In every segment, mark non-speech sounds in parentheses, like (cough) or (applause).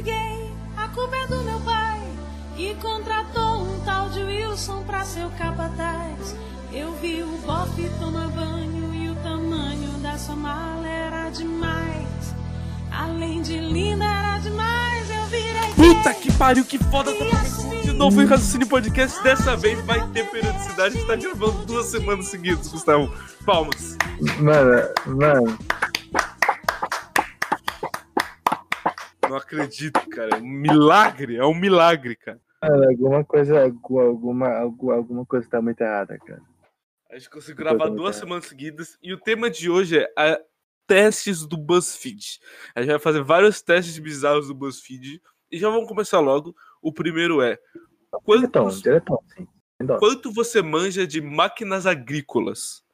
gay, a culpa é do meu pai, que contratou um tal de Wilson pra ser o capataz. Eu vi o bofe tomar banho e o tamanho da sua mala era demais. Além de linda, era demais. Eu virei. Puta que pariu, que foda! Tá de novo em Raciocínio Podcast. Dessa vez vai ter periodicidade. A gente tá gravando duas semanas seguidas, Gustavo. Palmas. Mano, mano, Não acredito, cara. É um milagre. É um milagre, cara. mano, alguma coisa, alguma, alguma, alguma coisa tá muito errada, cara. A gente conseguiu gravar duas semanas seguidas. E o tema de hoje é a- testes do BuzzFeed. A gente vai fazer vários testes bizarros do BuzzFeed. E já vamos começar logo. O primeiro é: Diretão, quantos, diretão, sim. Quanto você manja de máquinas agrícolas?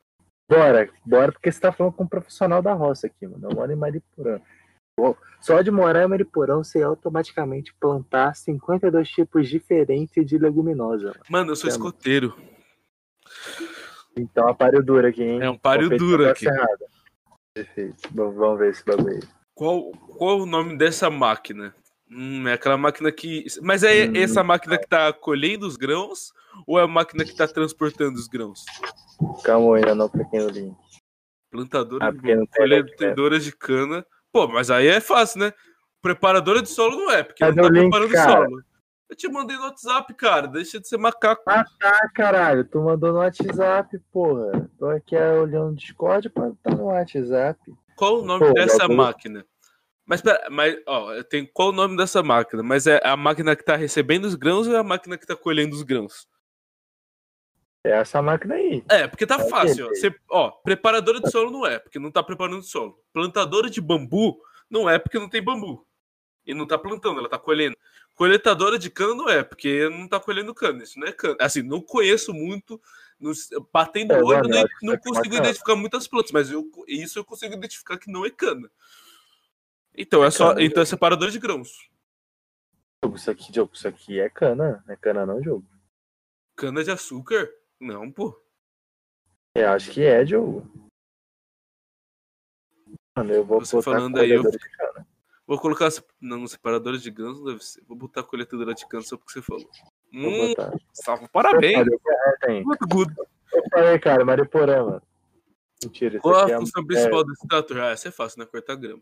Bora, bora, porque você tá falando com um profissional da roça aqui, mano. Eu moro em Mariporã. Só de morar em Mariporã, você automaticamente plantar 52 tipos diferentes de leguminosa. Mano. Mano, eu sou Chama. escoteiro. Então, a páreo duro aqui, hein? É um páreo tá aqui. acirrada. Perfeito. Bom, vamos ver esse bagulho aí. Qual, qual o nome dessa máquina? Hum, é aquela máquina que. Mas é Hum, essa máquina que tá colhendo os grãos ou é a máquina que tá transportando os grãos? Calma aí, eu não cliquei no link. Plantadora Ah, de né? de cana. Pô, mas aí é fácil, né? Preparadora de solo não é, porque Cadê não tá o link, preparando cara? solo. Eu te mandei no WhatsApp, cara. Deixa de ser macaco. Ah, tá, caralho. Tu mandou no WhatsApp, porra. Tô aqui olhando no Discord pra tá no WhatsApp. Qual o nome Pô, dessa bagulho- máquina? Mas, pera, mas, ó, tem qual o nome dessa máquina? Mas é a máquina que tá recebendo os grãos ou é a máquina que tá colhendo os grãos? É essa máquina aí. É, porque tá Ok, fácil, ó. Você, ó, preparadora de solo não é, porque não tá preparando solo. Plantadora de bambu não é, porque não tem bambu. E não tá plantando, ela tá colhendo. Coletadora de cana não é, porque não tá colhendo cana. Isso não é cana. Assim, não conheço muito. Não, batendo É, o olho, não isso aqui é consigo identificar muitas plantas, mas eu, isso eu consigo identificar que não é cana. Então é só. cana, Então é separador de grãos. Isso aqui, isso aqui é cana. Não é cana não, jogo. Cana de açúcar? Não, pô. Eu acho que é, jogo. Mano, eu vou Você botar falando aí, eu-. Vou colocar. Não, separadora de não deve ser. Vou botar coletadora de cana só porque você falou. Vou Hum, botar. salvo, parabéns. Tem. Muito good. Eu falei, cara, Mariporã, mano. Mentira, Qual aqui a é, função principal desse trator? Ah, essa é fácil, né? Cortar grama.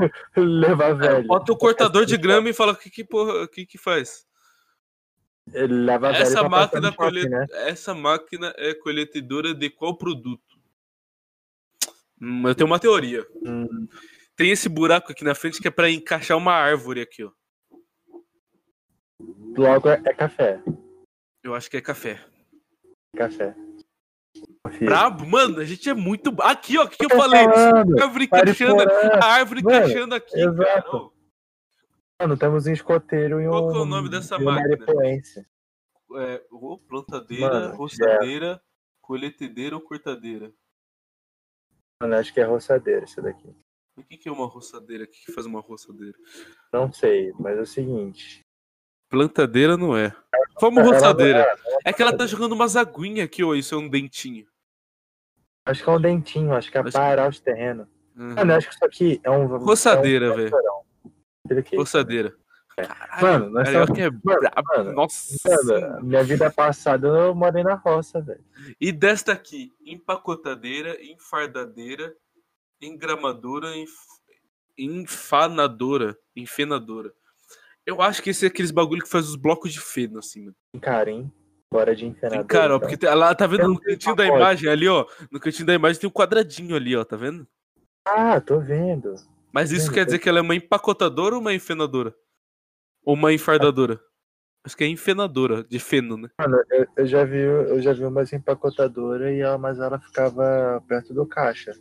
é (laughs) levar velho. Bota o cortador de grama e fala o que que, porra, que que faz. Essa passar máquina, no shopping, colhe... né? Essa máquina é coletadora de qual produto? Hum, eu tenho uma teoria. Hum, Tem esse buraco aqui na frente que é pra encaixar uma árvore aqui, ó. logo é, é café. Eu acho que é café. Café. Brabo, mano, a gente é muito. Aqui, ó, o que, eu Tô falei? falando, A árvore encaixando, a árvore Mano, encaixando aqui, cara. exato. Mano, temos um escoteiro e um. Qual que é o nome dessa máquina? maripoense. É, ô, plantadeira, Mano, roçadeira, colhetedeira ou cortadeira? Mano, acho que é roçadeira isso daqui. O que, que é uma roçadeira? O que, que faz uma roçadeira? Não sei, mas é o seguinte. Plantadeira não é. Vamos Ela- roçadeira. ela- É que ela tá jogando umas aguinhas aqui, ó. Isso é um dentinho. Acho que é um dentinho, acho que é Acho parar os terrenos. Uhum. Mano, acho que isso aqui é um. Roçadeira, é um velho. Roçadeira. Caralho, Mano, nós carioca é brabo. mano, Nossa. Mano, minha vida passada eu morei na roça, velho. E desta aqui, empacotadeira, enfardadeira, engramadora, enf... enfanadora, enfenadora. Eu acho que esse é aqueles bagulho que faz os blocos de feno, assim, mano. Cara, hein? Bora de encanador. Tem cara, ó, então. porque tem- lá, tá vendo no cantinho da imagem ali, ó. No cantinho da imagem tem um quadradinho ali, ó, tá vendo? Ah, tô vendo. Mas isso quer dizer que ela é uma empacotadora ou uma enfenadora? Ou uma enfardadora? Acho que é enfenadora, de feno, né? Mano, eu, eu já vi, eu já vi umas empacotadoras e ela, mas ela ficava perto do caixa.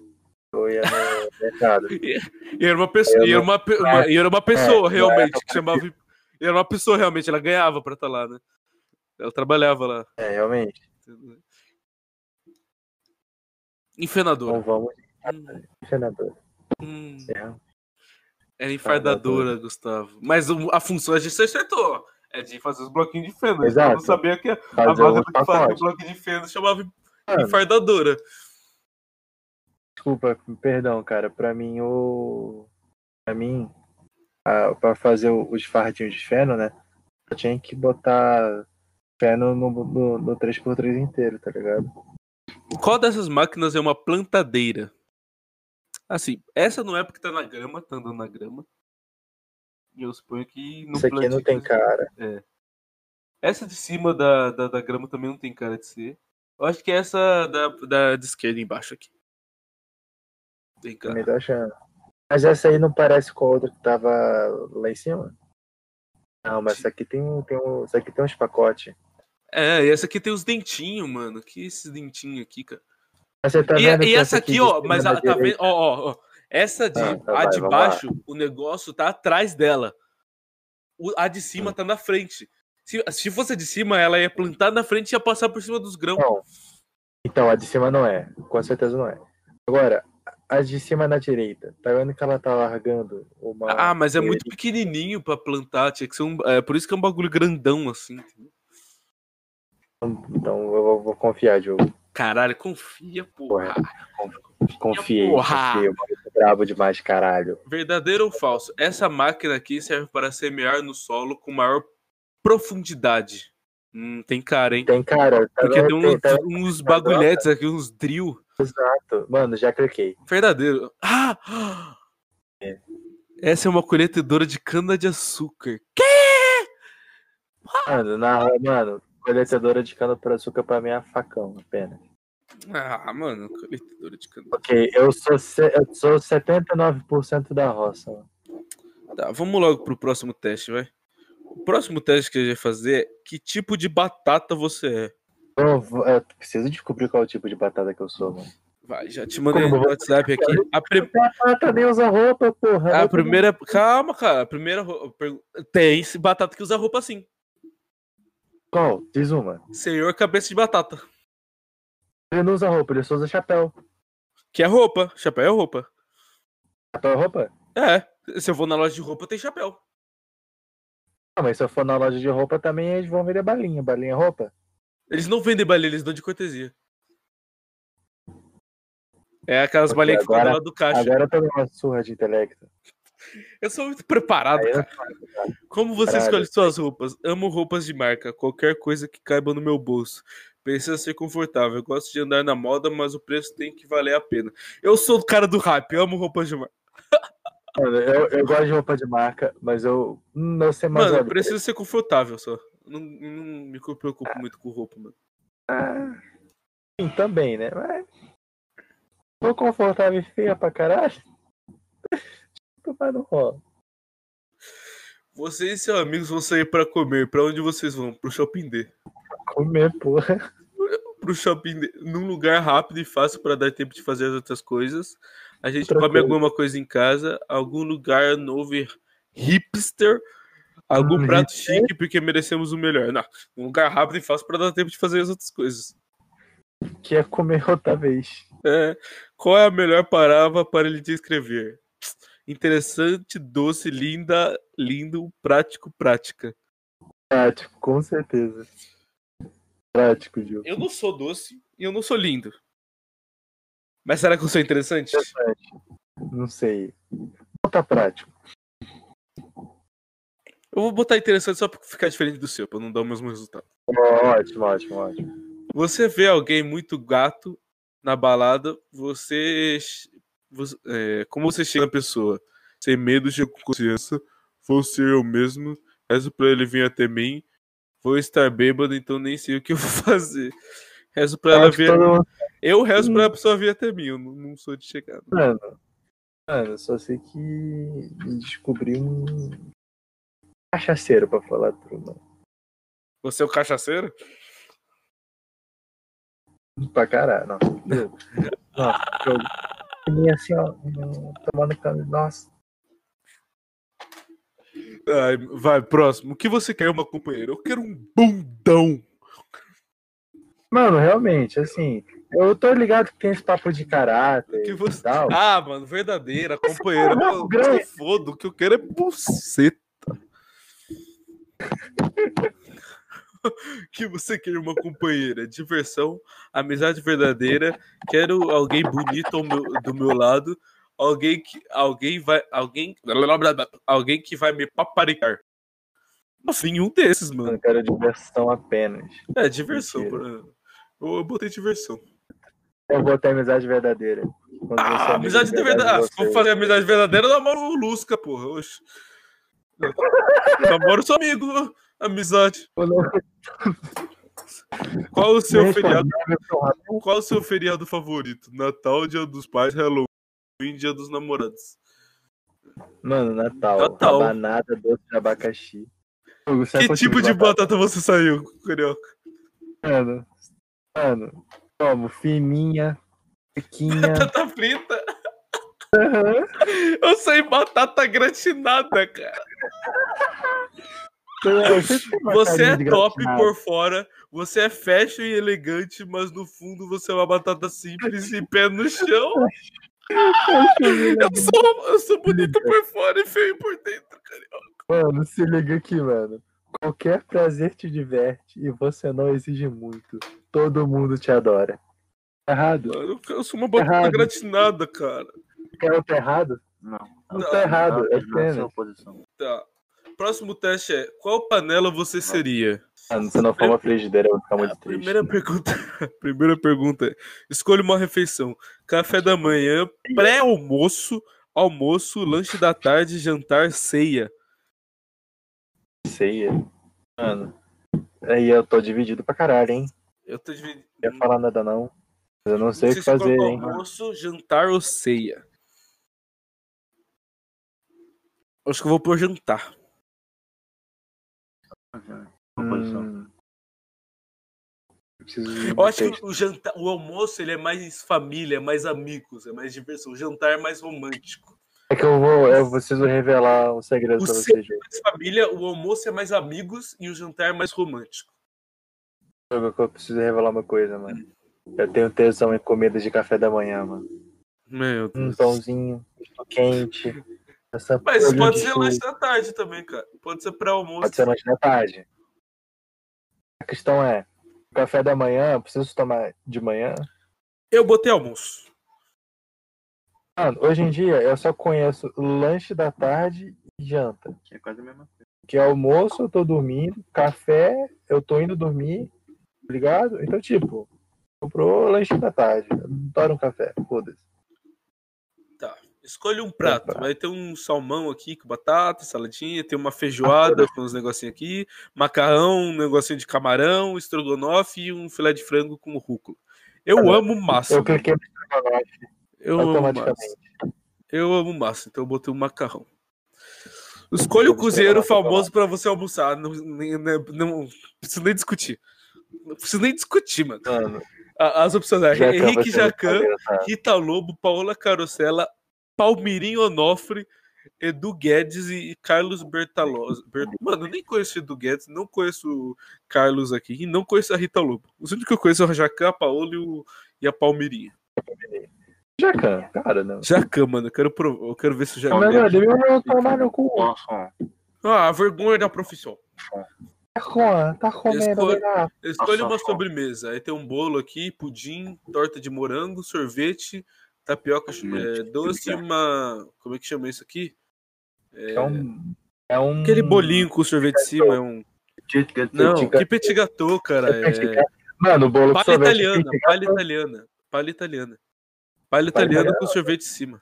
Eu ia no (laughs) mercado. E era uma pessoa, e era uma, e era uma pessoa É, realmente, que chamava. E era uma pessoa realmente, ela ganhava pra estar lá, né? Ela trabalhava lá. É, realmente. Enfenadora. Então vamos Hum, de senador. Hum. É. Era enfardadora, Gustavo. Mas a função a gente acertou. É de fazer os bloquinhos de feno. Exato. Eu não sabia que a Fazer máquina os que fazia o bloquinho de feno chamava enfardadora. Desculpa, perdão, cara. Pra mim, o. Pra mim, a, pra fazer os fardinhos de feno, né? Eu tinha que botar feno no, no, no 3x3 inteiro, tá ligado? Qual dessas máquinas é uma plantadeira? Assim, essa não é porque tá na grama, tá andando na grama. E eu suponho que não Isso aqui não tem cara. Essa de cima da, da, da grama também não tem cara de ser. Eu acho que é essa da, da de esquerda embaixo aqui. Tem cara. Também tô achando. Mas essa aí não parece com a outra que tava lá em cima? Não, mas essa aqui tem, tem, um, essa aqui tem uns pacotes. É, e essa aqui tem os dentinhos, mano. Que esses dentinhos aqui, cara. Tá e e essa aqui, ó, mas na a, tá vendo? Ó, ó, ó. Essa de, Ah, tá, a vai, de vamos lá. baixo, o negócio tá atrás dela. O- a de cima tá na frente. Se, se fosse a de cima, ela ia plantar na frente e ia passar por cima dos grãos. Não. Então, a de cima não é. Com certeza não é. Agora, a de cima na direita. Tá vendo que ela tá largando uma. Ah, mas é muito pequenininho pra plantar. Tinha que ser um. É por isso que é um bagulho grandão assim. entendeu? Então eu vou, vou confiar, Diogo. Caralho, confia, porra. Confiei. Porra! Confiei. Eu tô brabo demais, caralho. Verdadeiro ou falso? Essa máquina aqui serve para semear no solo com maior profundidade. Hum, tem cara, hein? Tem cara. Tá Porque tem uns, tá uns bagulhetes aqui, uns drill. Exato. Mano, já cliquei. Verdadeiro. Ah! É. Essa é uma colhedora de cana-de-açúcar. Mano, na, mano, coletadora de cana por açúcar pra mim é facão, apenas. Ah, mano, colhedora de cana. Ok, eu sou, se- eu sou 79% da roça. mano. Tá, vamos logo pro próximo teste, vai. O próximo teste que a gente vai fazer é que tipo de batata você é. Eu, vou- eu preciso descobrir qual é o tipo de batata que eu sou, mano. Vai, já te mandei Como no WhatsApp aqui. A, Batata nem usa roupa, porra. a primeira. Calma, cara. A primeira. Tem batata que usa roupa assim. Qual? Diz uma. Senhor cabeça de batata. Ele não usa roupa, ele só usa chapéu. Que é roupa. Chapéu é roupa. Chapéu é roupa? É. Se eu vou na loja de roupa, tem chapéu. Ah, mas se eu for na loja de roupa também eles vão vender balinha. Balinha é roupa? Eles não vendem balinha, eles dão de cortesia. É aquelas Ok, balinhas que ficam agora- do caixa. Agora eu tô numa surra de intelecto. Eu sou muito preparado, cara. Como você escolhe suas roupas? Amo roupas de marca, qualquer coisa que caiba no meu bolso. Precisa ser confortável. Eu gosto de andar na moda, mas o preço tem que valer a pena. Eu sou o cara do rap, amo roupas de marca. Mano, eu, eu gosto de roupa de marca, mas eu não sei mais. Mano, precisa ser confortável só. Não, não me preocupo muito com roupa, mano. Ah, sim, também, né? Mas. Tô confortável e feia pra caralho. Mas não rola. Você e seus amigos vão sair pra comer. Pra onde vocês vão? Pro Shopping D. Comer, porra. (laughs) Pro Shopping. Num lugar rápido e fácil pra dar tempo de fazer as outras coisas. A gente Outra come alguma coisa em casa. Algum lugar novo e hipster. Algum Hum, prato chique, porque merecemos o melhor. Não, um lugar rápido e fácil pra dar tempo de fazer as outras coisas. Que é comer outra vez. É, qual é a melhor palavra para ele descrever? Interessante, doce, linda, lindo, prático, prática. Prático, com certeza. Prático, Gil. Eu não sou doce e eu não sou lindo. Mas será que eu sou interessante? Não sei. Tá prático. Eu vou botar interessante só pra ficar diferente do seu, pra não dar o mesmo resultado. Ótimo, ótimo, ótimo. Você vê alguém muito gato na balada, você. você- é, como você chega na pessoa? Sem medo, com consciência. Vou ser eu mesmo. Rezo pra ele vir até mim. Vou estar bêbado, então nem sei o que eu vou (laughs) fazer. Rezo pra ela mundo- Eu rezo pra pessoa vir até mim. Eu não, não sou de chegar. Mano, mano, eu só sei que descobri um cachaceiro pra falar tudo, mano. Você é o cachaceiro? Pra caralho, não. (laughs) Nossa, eu assim, ó, hum, tomando cana. Nossa, Ai, vai, próximo. O que você quer, uma companheira? Eu quero um bundão. Mano, realmente, assim, eu tô ligado que tem esse papo de caráter Que você- tal. Ah, mano, verdadeira, companheira. é um grande. eu fodo, o que eu quero é buceta. (laughs) que você quer uma companheira, diversão, amizade verdadeira, quero alguém bonito meu- do meu lado, alguém que alguém vai alguém alguém que vai me paparicar. Assim, um desses, mano. Eu quero diversão apenas. É, diversão. Pra... Eu, eu botei diversão. Eu vou ter amizade verdadeira. Quando é Ah, amigo amizade de verdade. Ah, se for fazer amizade verdadeira, eu namoro o Lusca, porra. Oxe. Eu namoro seu amigo, amizade. Qual o seu feriado? Qual o seu feriado favorito? Natal, Dia dos Pais, Halloween, Dia dos Namorados. Mano, Natal. Natal. Rabanada, doce de abacaxi. Você Que é tipo de batata você saiu, Carioca? Mano, mano, como? Fininha, sequinha. (laughs) Batata frita? Eu saí batata gratinada, cara. Você é de top por fora, você é fashion e elegante, mas no fundo você é uma batata simples e pé no chão. (laughs) Eu sou, eu sou bonito por fora e feio por dentro, Carioca. Mano, se liga aqui, mano. Qualquer prazer te diverte e você não exige muito. Todo mundo te adora. Tá errado? Mano, Eu sou uma batata Errado. gratinada, cara. Eu tô errado? Não. Não tá errado, é Não, não, apenas. sua posição. Tá. Próximo teste é: qual panela você seria? Mano, se não for uma frigideira, eu vou ficar muito A triste. primeira pergunta, (laughs) primeira pergunta é: escolha uma refeição. Café da manhã, pré-almoço, almoço, lanche da tarde, jantar, ceia. Ceia. Mano. Aí eu tô dividido pra caralho, hein? Eu tô dividindo. Não ia falar nada não. Eu não sei o que se fazer, hein? almoço, jantar ou ceia? Acho que eu vou por jantar. Sua posição. Hum. Eu Eu acho que o jantar, o almoço ele é mais família, é mais amigos, é mais diversão. O jantar é mais romântico. É que eu vou, eu preciso revelar um segredo O pra vocês. Mais família, o almoço é mais amigos e o jantar é mais romântico. Eu eu preciso revelar uma coisa, mano. Eu tenho tesão em comida de café da manhã, mano. Meu Um Deus. pãozinho, misto quente. Essa Mas pode de ser lanche da tarde também, cara. Pode ser pré-almoço. Pode ser lanche da tarde. A questão é, café da manhã, eu preciso tomar de manhã? Eu botei almoço. Mano, hoje em dia eu só conheço lanche da tarde e janta. Que é quase a mesma coisa. Que é almoço, eu tô dormindo, café, eu tô indo dormir, tá ligado? Então, tipo, comprou lanche da tarde. Eu adoro um café, foda-se. Tá. Escolha um prato. Vai ter um salmão aqui com batata, saladinha, tem uma feijoada com uns negocinhos aqui, macarrão, um negocinho de camarão, estrogonofe e um filé de frango com rúcula. Eu Cara, amo massa. Eu cliquei no estrogonofe Eu amo massa. Eu amo massa, então eu botei um macarrão. Escolha o cozinheiro famoso para você almoçar. Não, nem- nem- não preciso nem discutir. Não preciso nem discutir, mano. Mano, As opções é Jacan vai Henrique Jacan, engraçado. Rita Lobo, Paola Carosella, Palmirinho Onofre, Edu Guedes e Carlos Bertalosa. Ber- Mano, eu nem conheço o Edu Guedes, não conheço o Carlos aqui e não conheço a Rita Lobo. Os únicos que eu conheço é o Jacan, a Paola e, o- e a Palmirinha. Jacan, cara, não. Jacan, mano, eu quero, prov- eu quero ver se o Jacan. Velho, eu vou tomar no cu. Ah, a vergonha da profissão. Tá com, tá comendo, Escolhe- legal. Escolha uma sobremesa. Aí tem um bolo aqui, pudim, torta de morango, sorvete, tapioca é, doce e uma. Como é que chama isso aqui? É um. É um. Aquele bolinho com sorvete em cima é um. Não, que petit gâteau, cara. É... Mano, o bolo Palha italiana, palha italiana. Palha italiana. Palha italiana com sorvete em cima.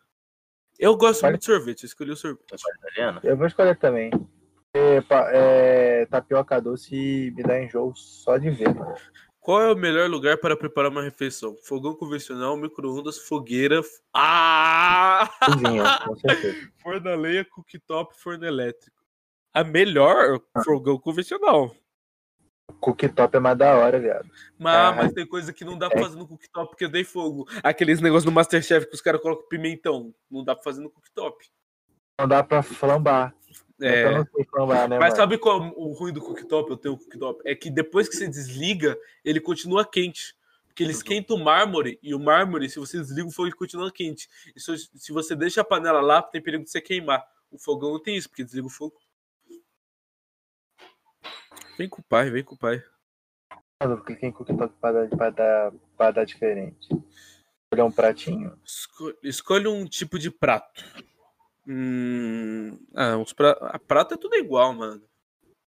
Eu gosto Palha- muito de sorvete, eu escolhi o sorvete. Italiana? Eu vou escolher também. É, é, tapioca doce me dá enjoo só de ver, mano. Qual é o melhor lugar para preparar uma refeição? Fogão convencional, micro-ondas, fogueira. f- Ah! (laughs) Forno a lenha, cooktop, forno elétrico. A melhor fogão convencional. Cooktop é mais da hora, viado. Mas, Ah. mas tem coisa que não dá pra fazer no cooktop porque eu dei fogo. Aqueles negócios no Masterchef que os caras colocam pimentão. Não dá pra fazer no cooktop. Não dá pra flambar. É. Flambar, né, Mas mano? sabe qual é o ruim do cooktop? Eu tenho o cooktop. É que depois que você desliga, ele continua quente. Porque ele esquenta o mármore, e o mármore, se você desliga o fogo, ele continua quente. E se, você deixa a panela lá, tem perigo de você queimar. O fogão não tem isso, porque desliga o fogo. Vem com o pai, vem com o pai. Eu cliquei em cooktop pra dar, pra dar, pra dar diferente. Escolher um pratinho? Esco- Escolhe um tipo de prato. Hum... Ah, os pra... a prato é tudo igual, mano.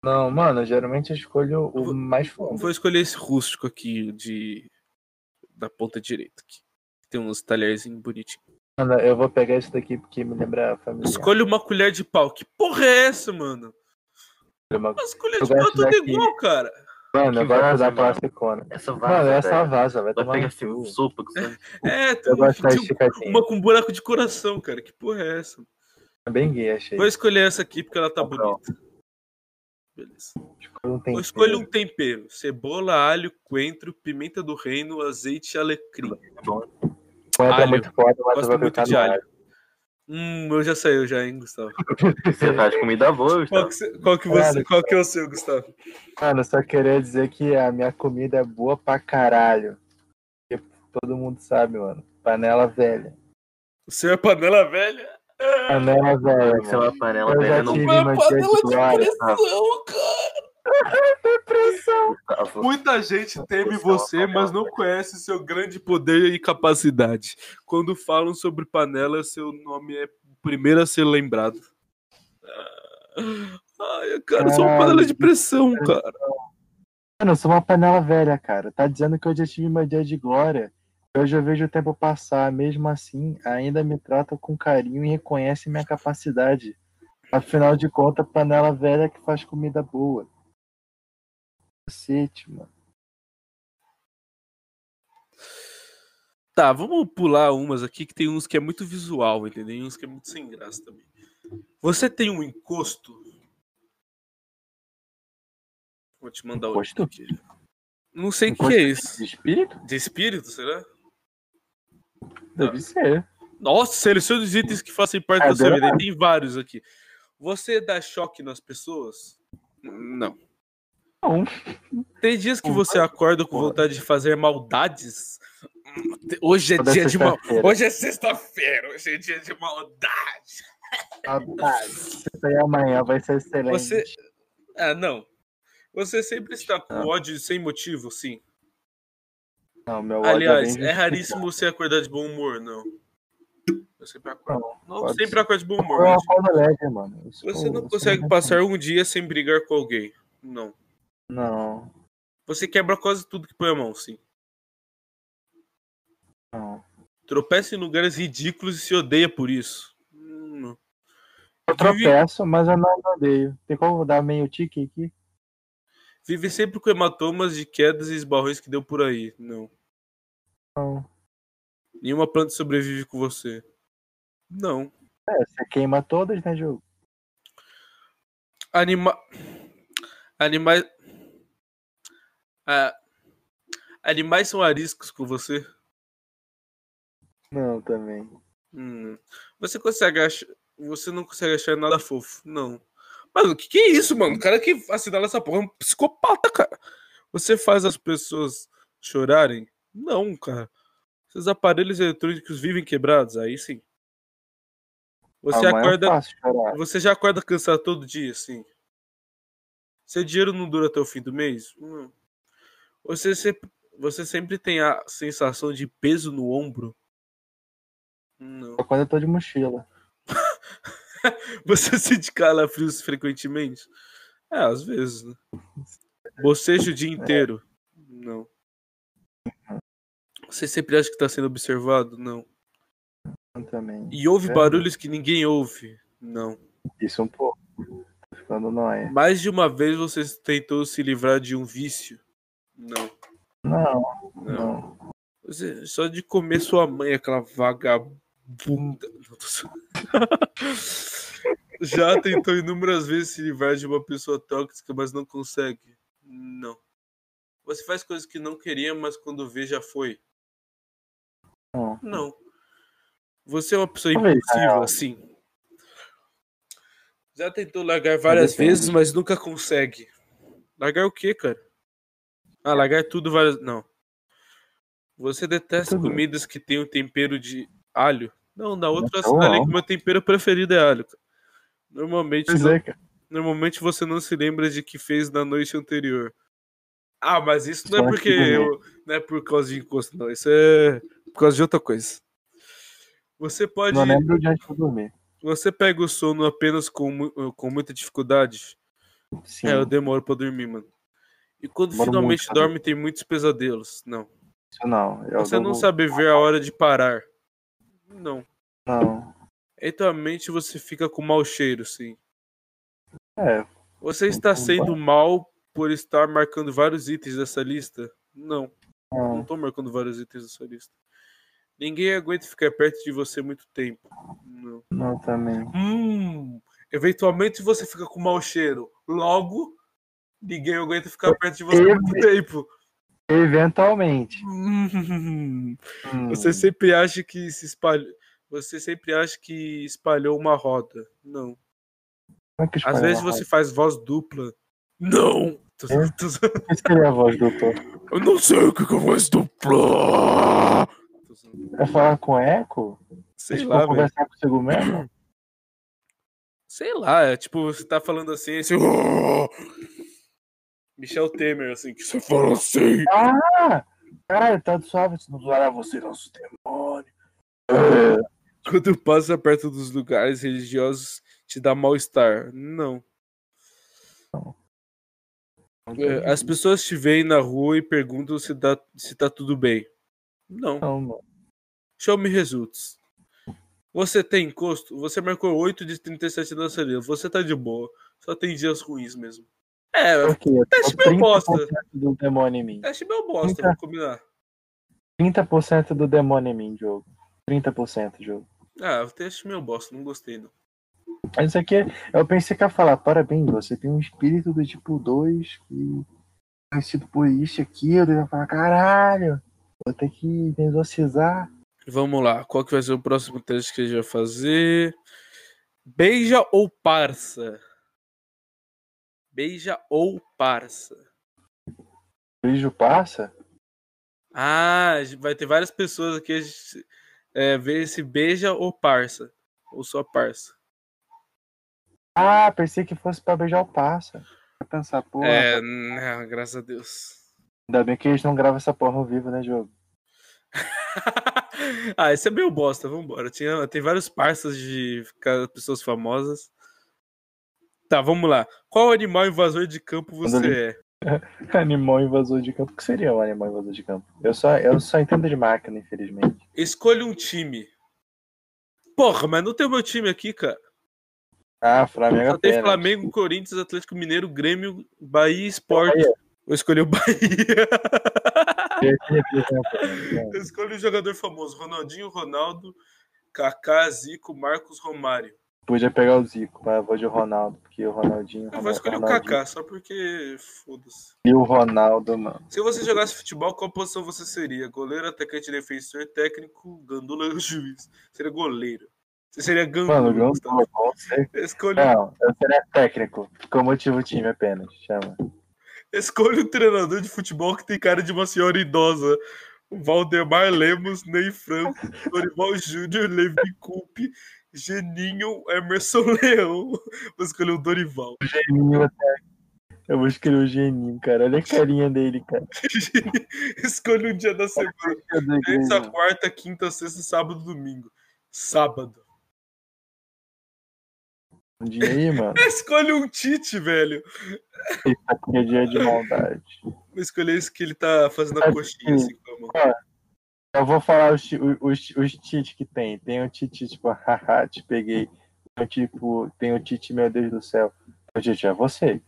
Não, mano, geralmente eu escolho o Vou- mais fundo. Vou escolher esse rústico aqui de da ponta direita aqui. Tem uns talherzinhos bonitinhos. Mano, eu vou pegar esse daqui porque me lembra a família. Escolhe uma colher de pau. Que porra é essa, mano? Uma... As colheres Eu de pau é tudo daqui. igual, cara. Mano, eu gosto vaza, da mano. classicona. Essa vaza, Mano, essa vaza, vai tomar cu. assim, sopa sangue. É, tem, Eu gosto da tem esticadinha. uma com buraco de coração, cara. Que porra é essa? É Bem gay, achei. Vou escolher essa aqui porque ela tá Tá bom. bonita. Beleza. Escolher um tempero: cebola, alho, coentro, pimenta do reino, azeite e alecrim. Coentro é alho. muito foda, mas eu Gosto vou muito de no alho. Um, eu já saiu já, hein, Gustavo? (laughs) Você faz comida boa, Qual Gustavo. que, você- qual que você, qual que é o seu, Gustavo? Mano, eu só queria dizer que a minha comida é boa pra caralho. Porque todo mundo sabe, mano. Panela velha. O seu é panela velha? Panela velha, Isso é mano. uma panela Eu já velha, não tive Uma panela de glória. pressão, cara. Gustavo. Muita gente teme é uma você, mas não conhece seu grande poder e capacidade. Quando falam sobre panela, seu nome é o primeiro a ser lembrado. Ai, cara, eu sou uma panela de pressão, cara. Mano, eu sou uma panela velha, cara. Tá dizendo que eu já tive meu dia de glória. Hoje eu vejo o tempo passar. Mesmo assim, ainda me trata com carinho e reconhece minha capacidade. Afinal de contas, panela velha que faz comida boa. Cacete, mano. Tá, vamos pular umas aqui que tem uns que é muito visual, entendeu? E uns que é muito sem graça também. Você tem um encosto? Vou te mandar o Encosto? aqui. Não sei o que é isso. De espírito? De espírito, será? Deve ser. Nossa, selecione os itens que fazem parte É da sua vida. Tem vários aqui. Você dá choque nas pessoas? Não. Não. Tem dias que você acorda com vontade de fazer maldades? Hoje é Toda dia de mal... sexta-feira. Hoje é sexta-feira, hoje é dia de maldade. Isso aí amanhã vai ser excelente. Você. Ah, não. Você sempre está com Não. ódio sem motivo, sim. Não, meu ódio Aliás, é justificado. raríssimo você acordar de bom humor, não. Eu sempre acordo. Não, Não, sempre ser. acordo de bom humor. acordo leve, mano. Eu sou- Você não consegue passar um dia sem brigar com alguém. Não. Não, Você quebra quase tudo que põe a mão, sim. não. Tropeça em lugares ridículos e se odeia por isso. Hum, Não. Eu tropeço, mas eu não odeio. Tem como dar meio tique aqui? Vive sempre com hematomas de quedas e esbarrões que deu por aí. Não. Não. Nenhuma planta sobrevive com você. Não. É, você queima todas, né, jogo? Anima... Animais. Ah, Animais são ariscos com você? Não, também. Hum. Você consegue achar. Você não consegue achar nada fofo? Não. Mas o que, que é isso, mano? O cara que assinala essa porra é um psicopata, cara. Você faz as pessoas chorarem? Não, cara. Seus aparelhos eletrônicos vivem quebrados? Aí sim. Você Amanhã acorda. faço chorar. Você já acorda cansado todo dia, sim? Seu dinheiro não dura até o fim do mês? Não. Você sempre, você sempre tem a sensação de peso no ombro? Não. Quando eu tô de mochila. (laughs) Você sente calafrios frequentemente? É, às vezes, né? Bocejo o dia inteiro? Não. Você sempre acha que está sendo observado? Não. Eu também. E ouve É. barulhos que ninguém ouve? Não. Isso um pouco. Tô ficando nóia. Mais de uma vez você tentou se livrar de um vício? Não. Não, Não. não. Você, só de comer sua mãe, aquela vagabunda. Só- (laughs) Já tentou inúmeras vezes se livrar de uma pessoa tóxica, mas não consegue? Não. Você faz coisas que não queria, mas quando vê já foi? Não. Não. Você é uma pessoa impulsiva, assim. Já tentou largar várias vezes, mas nunca consegue. Largar o quê, cara? Ah, largar tudo várias. Não. Você detesta comidas que tem o tempero de alho? Não, na outra eu Eu assinalei que meu tempero preferido é alho. cara. Normalmente, não- é, normalmente você não se lembra de que fez na noite anterior. Ah, mas isso não é porque eu, não é por causa de encosto, não. Isso é por causa de outra coisa. Você pode. Não lembro de onde eu dormi. Você pega o sono apenas com, com muita dificuldade? Sim. É, eu demoro pra dormir, mano. E quando Demoro finalmente muito dorme, tem muitos pesadelos. Não. Isso não. Eu Você não sabe ver a hora de parar. Não. Não. Em tua mente você fica com mau cheiro, sim. É. Você está Então, sendo mal por estar marcando vários itens dessa lista? Não. Não tô marcando vários itens dessa lista. Ninguém aguenta ficar perto de você muito tempo. Não. Não também. Hum, eventualmente você fica com mau cheiro. Logo, ninguém aguenta ficar perto de você muito tempo. Eventualmente. Hum, Hum. Você sempre acha que se espalhou. Você sempre acha que espalhou uma roda. Não. É Às vezes você faz voz dupla. Não! Tô- É? tô- (laughs) seria a voz Thor? Eu não sei o que é voz dupla. É falar com eco? Sei tipo, lá, velho. conversar consigo mesmo? Sei lá, é tipo, você tá falando assim, assim. (laughs) Michel Temer, assim, que você fala assim. Ah! Caralho, tá suave. Se não zoar você, nosso demônio. Quando passa perto dos lugares religiosos, te dá mal-estar. Não. É, As pessoas te veem na rua e perguntam se, dá, se tá tudo bem. Não. Não, não. Show me results. Você tem encosto? Você marcou 8 de 37 na série. Você tá de boa. Só tem dias ruins mesmo. É, tô Teste meu bosta. 30% do demônio em mim. acho meu bosta, Nunca- vamos combinar. 30% do demônio em mim, jogo. 30% jogo. Ah, o teste meu bosta, não gostei não. Mas isso aqui, eu pensei que ia falar, parabéns, você tem um espírito do tipo 2 que conhecido por isso aquilo. Eu ia falar, caralho, vou ter que me exorcizar. Vamos lá, qual que vai ser o próximo teste que a gente vai fazer? Beija ou parça? Beija ou parça? Beijo passa? Ah, vai ter várias pessoas aqui a gente, é, ver se beija ou parça. Ou só parça. Ah, pensei que fosse pra beijar o. Pra pensar, porra, É, não, graças a Deus. ainda bem que eles não gravam essa porra ao vivo, né, jogo? (laughs) ah, esse é meio bosta, vambora. Tinha, tem vários parças de pessoas famosas. Tá, vamos lá. Qual animal invasor de campo você é? (laughs) Animal invasor de campo. O que seria um animal invasor de campo? Eu só, eu só entendo de máquina, infelizmente. Escolha um time. Porra, mas não tem o meu time aqui, cara. Ah, Flamengo Só tem apenas. Flamengo, Corinthians, Atlético Mineiro, Grêmio, Bahia e Sport. Eu escolhi o Bahia. (laughs) Eu escolhi um jogador famoso: Ronaldinho, Ronaldo, Kaká, Zico, Marcos, Romário. Podia pegar o Zico, mas eu vou de Ronaldo, porque o Ronaldinho. Eu vou escolher o Kaká, só porque foda-se. E o Ronaldo, mano. Se você jogasse futebol, qual posição você seria? Goleiro, atacante, defensor, técnico, gandula ou (laughs) juiz? Seria goleiro. Você seria gandula. Mano, com certeza. Escolha, Não, eu seria técnico. Com motivo time apenas. Chama. escolha um treinador de futebol que tem cara de uma senhora idosa. Valdemar Lemos, Ney Franco, (laughs) Dorival Júnior, Levi Coupe, Geninho, Emerson (laughs) Leão. Vou escolher o Dorival. Geninho até. Eu vou escolher o Geninho, cara. Olha a carinha dele, cara. (laughs) Escolha um dia da semana. Terça, quarta, quinta, sexta, sábado, domingo. Sábado. Um dia aí, mano. (laughs) Escolhe um Tite, velho. Esse aqui é dia de maldade. Vou escolher esse que ele tá fazendo a coxinha assim com a mão. Eu vou falar os, os, os Tite que tem. Tem o Tite, tipo, (laughs) haha, te peguei. Tem tipo, tem o Tite, meu Deus do céu. O Tite é você.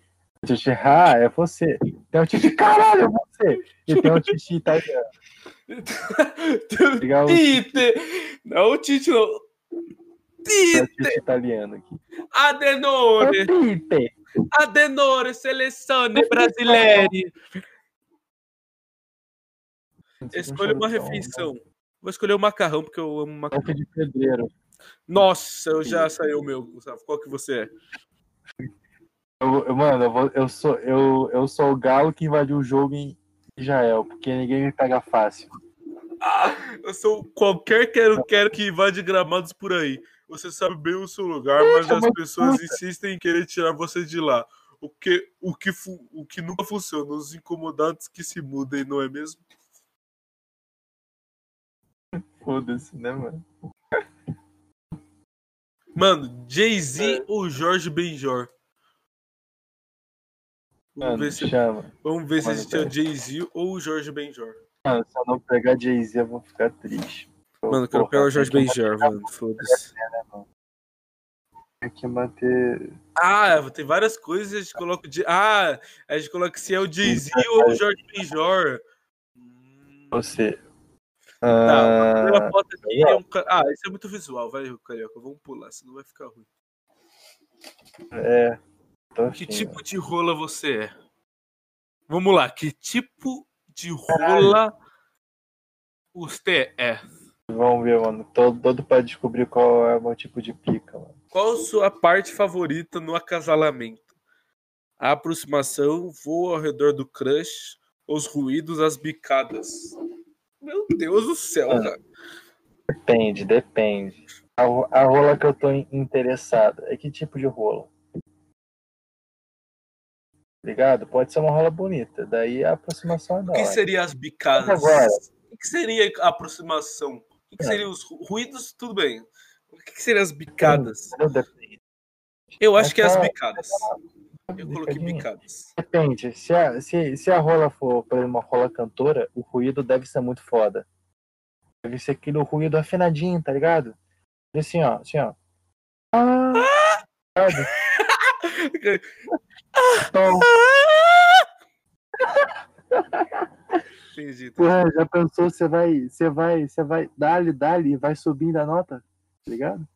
O Tite, ah, é você. Tem o Tite, caralho, é você. E tem o Tite italiano. Tite! Não, o Tite não. Tite! Italiano aqui. Adenore! Adenore, selezione brasileira! Escolha uma refeição. Vou escolher o macarrão, porque eu amo macarrão. Boca de pedreiro. Nossa, eu já saiu o meu, Gustavo. Qual que você é? Eu, eu- mano, eu, vou- eu sou, eu, eu sou o galo que invadiu o jogo em Israel, porque ninguém me pega fácil. Ah, eu sou qualquer quero-quero que invade gramados por aí. Você sabe bem o seu lugar, mas as pessoas insistem em querer tirar você de lá. O que, o que, o que nunca funciona, os incomodados que se mudem, não é mesmo? Foda-se, né, mano? Mano, Jay-Z ou Jorge Benjor? Vamos ver se, chama. vamos ver se Mano, existe o. Jay-Z ou o Jorge Benjor. Mano, se eu não pegar Jay-Z, eu vou ficar triste. Mano, eu quero pegar o Jorge Benjor, mano. Foda-se. Tem que manter. Ah, tem várias coisas, a gente coloca. o Jay- Ah, a gente coloca se é o Jay-Z ou o Jorge Benjor. Você. Tá, Ah, foto aqui é um. Ah, isso é muito visual, vai, Carioca. Vamos pular, senão vai ficar ruim. é. Que tipo de rola você é? Vamos lá, que tipo de rola você é? Vamos ver, mano. Tô doido pra descobrir qual é o meu tipo de pica, mano. Qual sua parte favorita no acasalamento? A aproximação, voo ao redor do crush, os ruídos, as bicadas. Meu Deus do céu, Ah. cara. Depende, depende. A, a rola que eu tô in- interessado é que tipo de rola? Ligado? Pode ser uma rola bonita. Daí a aproximação é da O que hora. seria as bicadas? Agora. O que seria a aproximação? O que, que seria os ru- ruídos? Tudo bem. O que, que seria as bicadas? Eu acho que é as Essa- bicadas. Eu coloquei bicadas. Depende. Se a, se, se a rola for, por exemplo, uma rola cantora, o ruído deve ser muito foda. Deve ser aquele ruído afinadinho, tá ligado? Assim, ó, assim, ó. Ah? (laughs) Então, Entendi. porra, já pensou, você vai, você vai, você vai, dali, dali, e vai subindo a nota, tá ligado?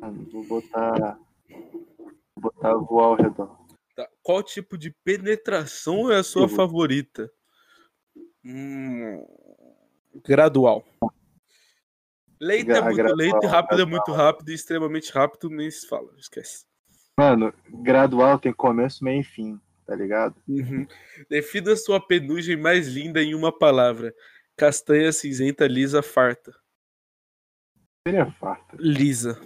Mano, vou botar, botar voar ao redor. Tá. Qual tipo de penetração é a sua Uhum. favorita? Hum, gradual. Leite é muito gradual, leite, rápido é gradual. muito rápido e extremamente rápido nem se fala, esquece. Mano, gradual tem começo, meio e fim, tá ligado? Uhum. Defina a sua penugem mais linda em uma palavra. Castanha, cinzenta, lisa, farta. Seria farta. Lisa.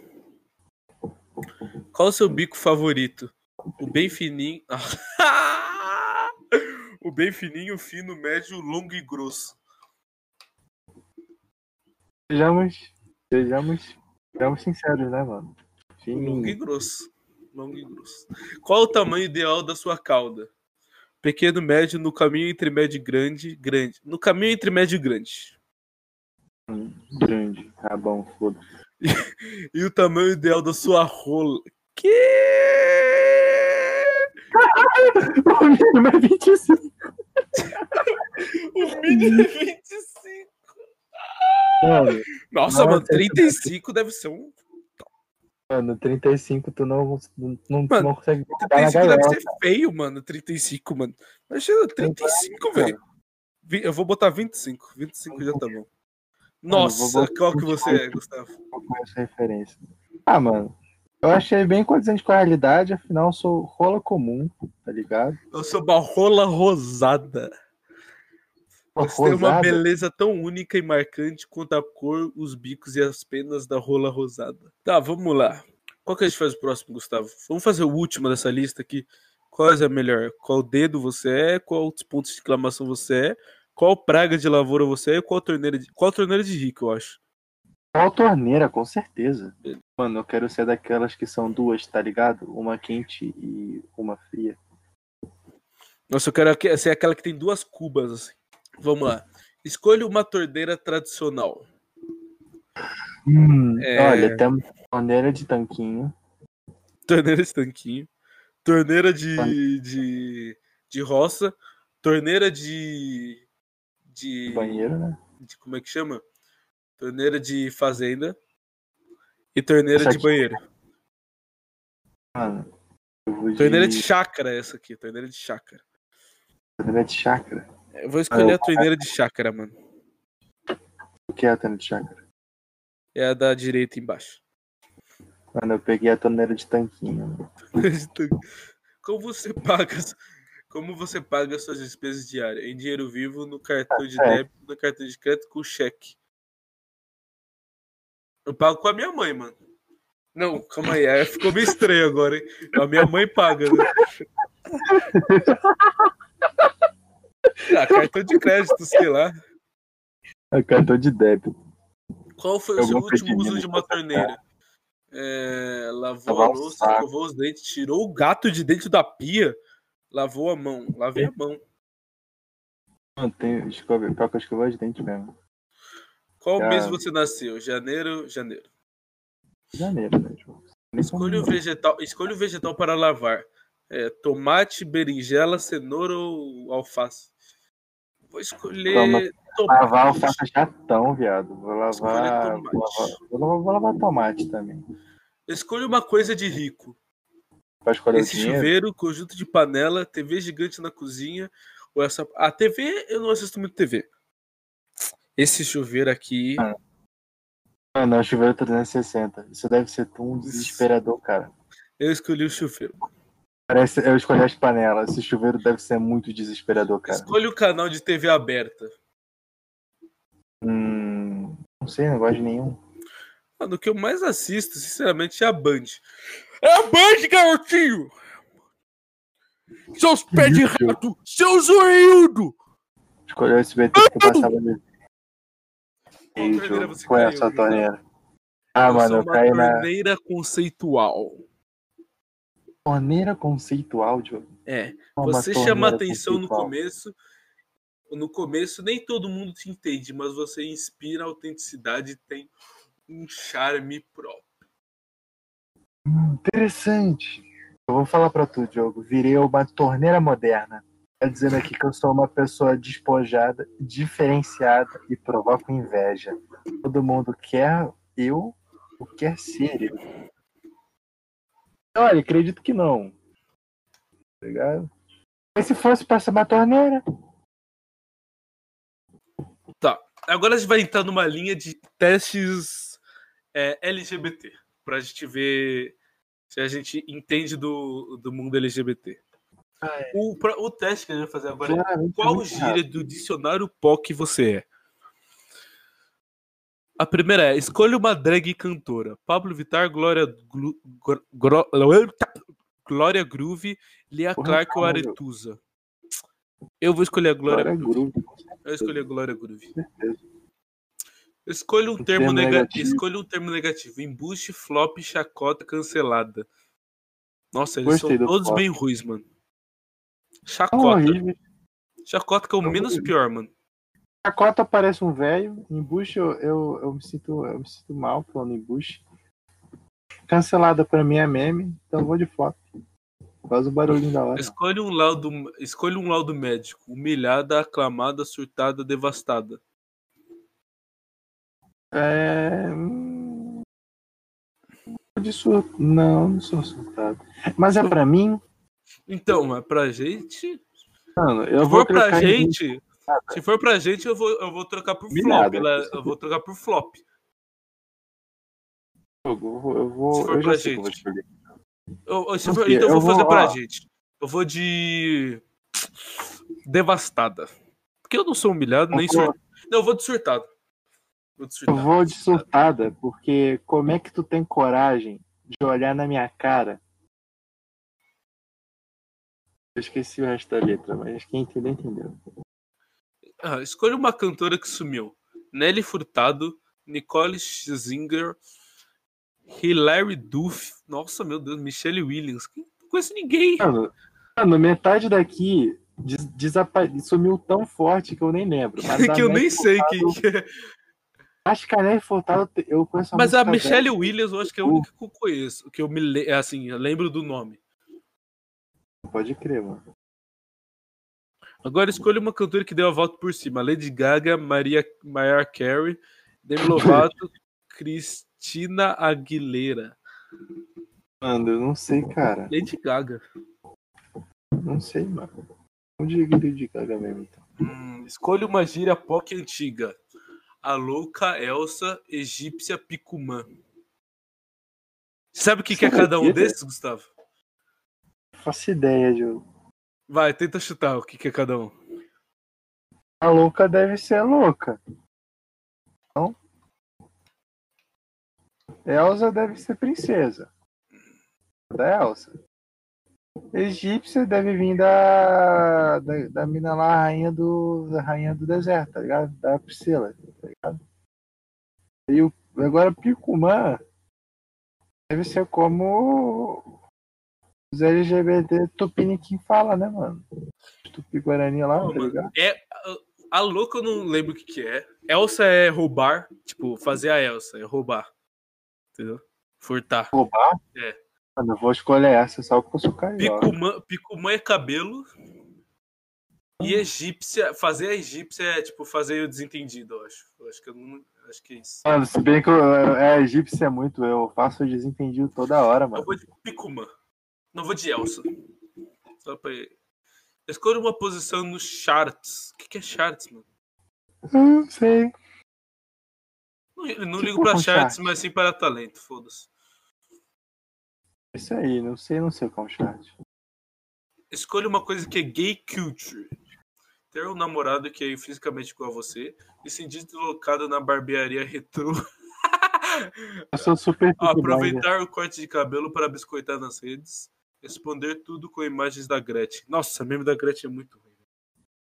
Qual o seu bico favorito? O bem fininho. (laughs) o bem fininho, fino, médio, longo e grosso. Sejamos, sejamos, sejamos sinceros, né, mano? Longo e grosso. Longo e grosso. Qual o tamanho ideal da sua cauda? Pequeno, médio, no caminho entre médio e grande, grande. No caminho entre médio e grande. grande. Ah, bom, foda. (laughs) E o tamanho ideal da sua rola? Que? O mínimo é 25. O mínimo é 25. Mano, Nossa, mano, esse 35 deve ser um. mano, 35 tu não, não, não, Mano, não consegue botar na 35 deve ser feio, mano. 35, mano. Imagina, 35, velho. Eu vou botar 25. 25 já tá bom. Nossa, botar qual que você é, 28. Gustavo? com essa referência. Ah, mano, eu achei bem condizente com a realidade, afinal eu sou rola comum, tá ligado? Eu sou uma rola rosada. Você tem uma Rosada, beleza tão única e marcante quanto a cor, os bicos e as penas da rola rosada. Tá, vamos lá. Qual que a gente faz o próximo, Gustavo? Vamos fazer o último dessa lista aqui. Qual é a melhor? Qual dedo você é? Qual pontos de exclamação você é? Qual praga de lavoura você é? Qual torneira de, qual torneira de rico, eu acho? Qual torneira, com certeza. Mano, eu quero ser daquelas que são duas, tá ligado? Uma quente e uma fria. Nossa, eu quero ser aquela que tem duas cubas, assim. Vamos lá. Escolha uma torneira tradicional. Hum, É. Olha, temos torneira de tanquinho. Torneira de tanquinho. Torneira de, de, de roça. Torneira de. De. Banheiro, né? de- como é que chama? Torneira de fazenda. E torneira Essa de aqui. banheiro. Mano. De Torneira de chácara, essa aqui. Torneira de chácara. torneira de chácara. Eu vou escolher Ah, a torneira de chácara, mano. O que é a torneira de chácara? É a da direita embaixo. Mano, eu peguei a torneira de tanquinho. (laughs) Como você paga, como você paga suas despesas diárias? Em dinheiro vivo, no cartão de é. débito, no cartão de crédito, com cheque. Eu pago com a minha mãe, mano. Não, calma aí, aí ficou meio estranho agora, hein? A minha mãe paga, né? (laughs) Ah, cartão de crédito, sei lá. É cartão de débito. Qual foi o seu último uso de uma torneira? É, lavou Lavar a louça, escovou os dentes, tirou o gato de dentro da pia, lavou a mão. Lavei a mão. Não, tem escova, pior que eu de dente mesmo. Qual Já- mês você nasceu? Janeiro, janeiro. Janeiro, né? Nem Escolha o vegetal, escolha o vegetal para lavar. É, tomate, berinjela, cenoura ou alface? Vou escolher Toma- tomate. Lavar alface é chatão, viado. Vou lavar. tomate. Vou lavar, vou lavar, vou lavar tomate também. Escolha uma coisa de rico. Pra escolher Esse o chuveiro, conjunto de panela, TV gigante na cozinha. Ou essa... A TV, eu não assisto muito TV. Esse chuveiro aqui. Ah. Ah, não, chuveiro 360. Isso deve ser um desesperador, cara. Eu escolhi o chuveiro. Parece, eu escolhi as panelas. Esse chuveiro deve ser muito desesperador, cara. Escolha o canal de TV aberta. Hum, não sei, não gosto de nenhum. Mano, o que eu mais assisto, sinceramente, é a Band. É a Band, garotinho! Seus pés de rato! Seu zoiudo! Escolhi o SBT que passava ali. É a caiu, José? torneira? Ah, Eu mano, eu uma caí na torneira conceitual. torneira conceitual, Diogo. É, Uma você chama atenção no começo. No começo, nem todo mundo te entende, mas você inspira autenticidade e tem um charme próprio. Interessante. Eu vou falar pra tu, Diogo. Virei uma torneira moderna. Tá dizendo aqui que eu sou uma pessoa despojada, diferenciada e provoco inveja. Todo mundo quer eu ou quer ser eu. Olha, acredito que não. Tá ligado? Mas se fosse pra ser uma torneira, Agora a gente vai entrar numa linha de testes é, LGBT, pra gente ver se a gente entende do, do mundo LGBT. Ah, é. O, pra- o teste que a gente vai fazer agora é qual gíria do dicionário POC você é? A primeira é: escolha uma drag cantora. Pablo Vittar, Glória, Glu, Gro- Gro- Glória Groove, Lia Porra, Clark ou Aretusa? Eu vou escolher a Glória Glória Groove. Groove, Eu escolhi a Glória Groove. Escolha um termo, termo nega- negativo. Escolha um termo negativo. Embuste, flop, chacota, cancelada. Nossa, eles Gostei são do todos flop. bem ruins, mano. Chacota. horrível. Chacota que é o Tão menos horrível. pior, mano. A cota parece um velho. Embuste, eu, eu, eu, me sinto, eu me sinto mal falando embuste. Cancelada pra mim é meme, então eu vou de flop. Faz o barulhinho da hora. Escolha um laudo, escolha um laudo médico. Humilhada, aclamada, surtada, devastada. É. hum, De sur... Não, não sou surtado. Mas é pra mim. Então, mas pra gente. Mano, eu Se vou for pra trocar em- gente. Se for pra gente, eu vou, eu vou trocar por flop. Né? Eu vou trocar por flop. Eu vou. Eu, vou, Se for eu pra eu gente. Eu- eu- se for- então eu Eu vou fazer pra ó. gente. Eu vou de. Devastada. Porque eu não sou humilhado, nem Eu surtado. Não, eu vou de surtado. Vou de Eu surtado. vou de surtada, porque como é que tu tem coragem de olhar na minha cara? Eu esqueci o resto da letra, mas quem entendeu, entendeu. Ah, escolha uma cantora que sumiu. Nelly Furtado, Nicole Scherzinger, Hilary Duff. Nossa, meu Deus, Michelle Williams. Não conheço ninguém. Mano, mano metade daqui des sumiu tão forte que eu nem lembro. (laughs) A que eu nem sei quem que é. Acho que a Nelly Furtado eu conheço Mas a Michelle dela. Williams eu acho que é a única que eu conheço. Que eu me le... assim, eu lembro do nome. Pode crer, mano. Agora escolha uma cantora que deu a volta por cima. Lady Gaga, Maria Mariah Carey, Demi Lovato, (laughs) Cristina Aguilera. Mano, eu não sei, cara. Lady Gaga. Não sei, mano. Onde é de Gaga mesmo, então? Hum, escolha uma gíria POC antiga. A louca Elsa, egípcia Picumã. Sabe o que, que é cada um desses, Gustavo? Faço ideia, Diogo. Vai, tenta chutar o que, que é cada um. A louca deve ser louca. Não? Elsa deve ser princesa. Da Elsa. Egípcia deve vir da, da, da mina lá, a rainha do, da rainha do deserto, tá ligado? Da Priscila, tá ligado? E o, agora Picumã deve ser como os LGBT Tupiniquim fala, né, mano? Tupi-Guarani lá, Pô, tá ligado? é, a- a louca eu não lembro o que, que é. Elsa é roubar, tipo, fazer a Elsa, é roubar. Entendeu? Furtar. Roubar? É. Mano, eu vou escolher essa só porque eu sou carioca. Picumã, picumã é cabelo. E egípcia, fazer a egípcia é tipo fazer o desentendido, eu acho. Eu acho que eu não. Acho que é isso. Mano, se bem que eu, é egípcia é muito, eu faço desentendido toda hora, Eu mano. vou de Picumã. Não vou de Elsa. Só pra. Escolha uma posição nos charts. O que, que é charts, mano? Não sei. Não, não ligo pra charts, chart? mas sim para talento, foda-se. Isso aí, não sei, não sei qual chat. Escolha uma coisa que é gay culture. Ter um namorado que é fisicamente igual a você e se deslocado na barbearia retrô. Eu sou super. (laughs) Aproveitar o corte de cabelo para biscoitar nas redes. Responder tudo com imagens da Gretchen. Nossa, meme da Gretchen é muito ruim.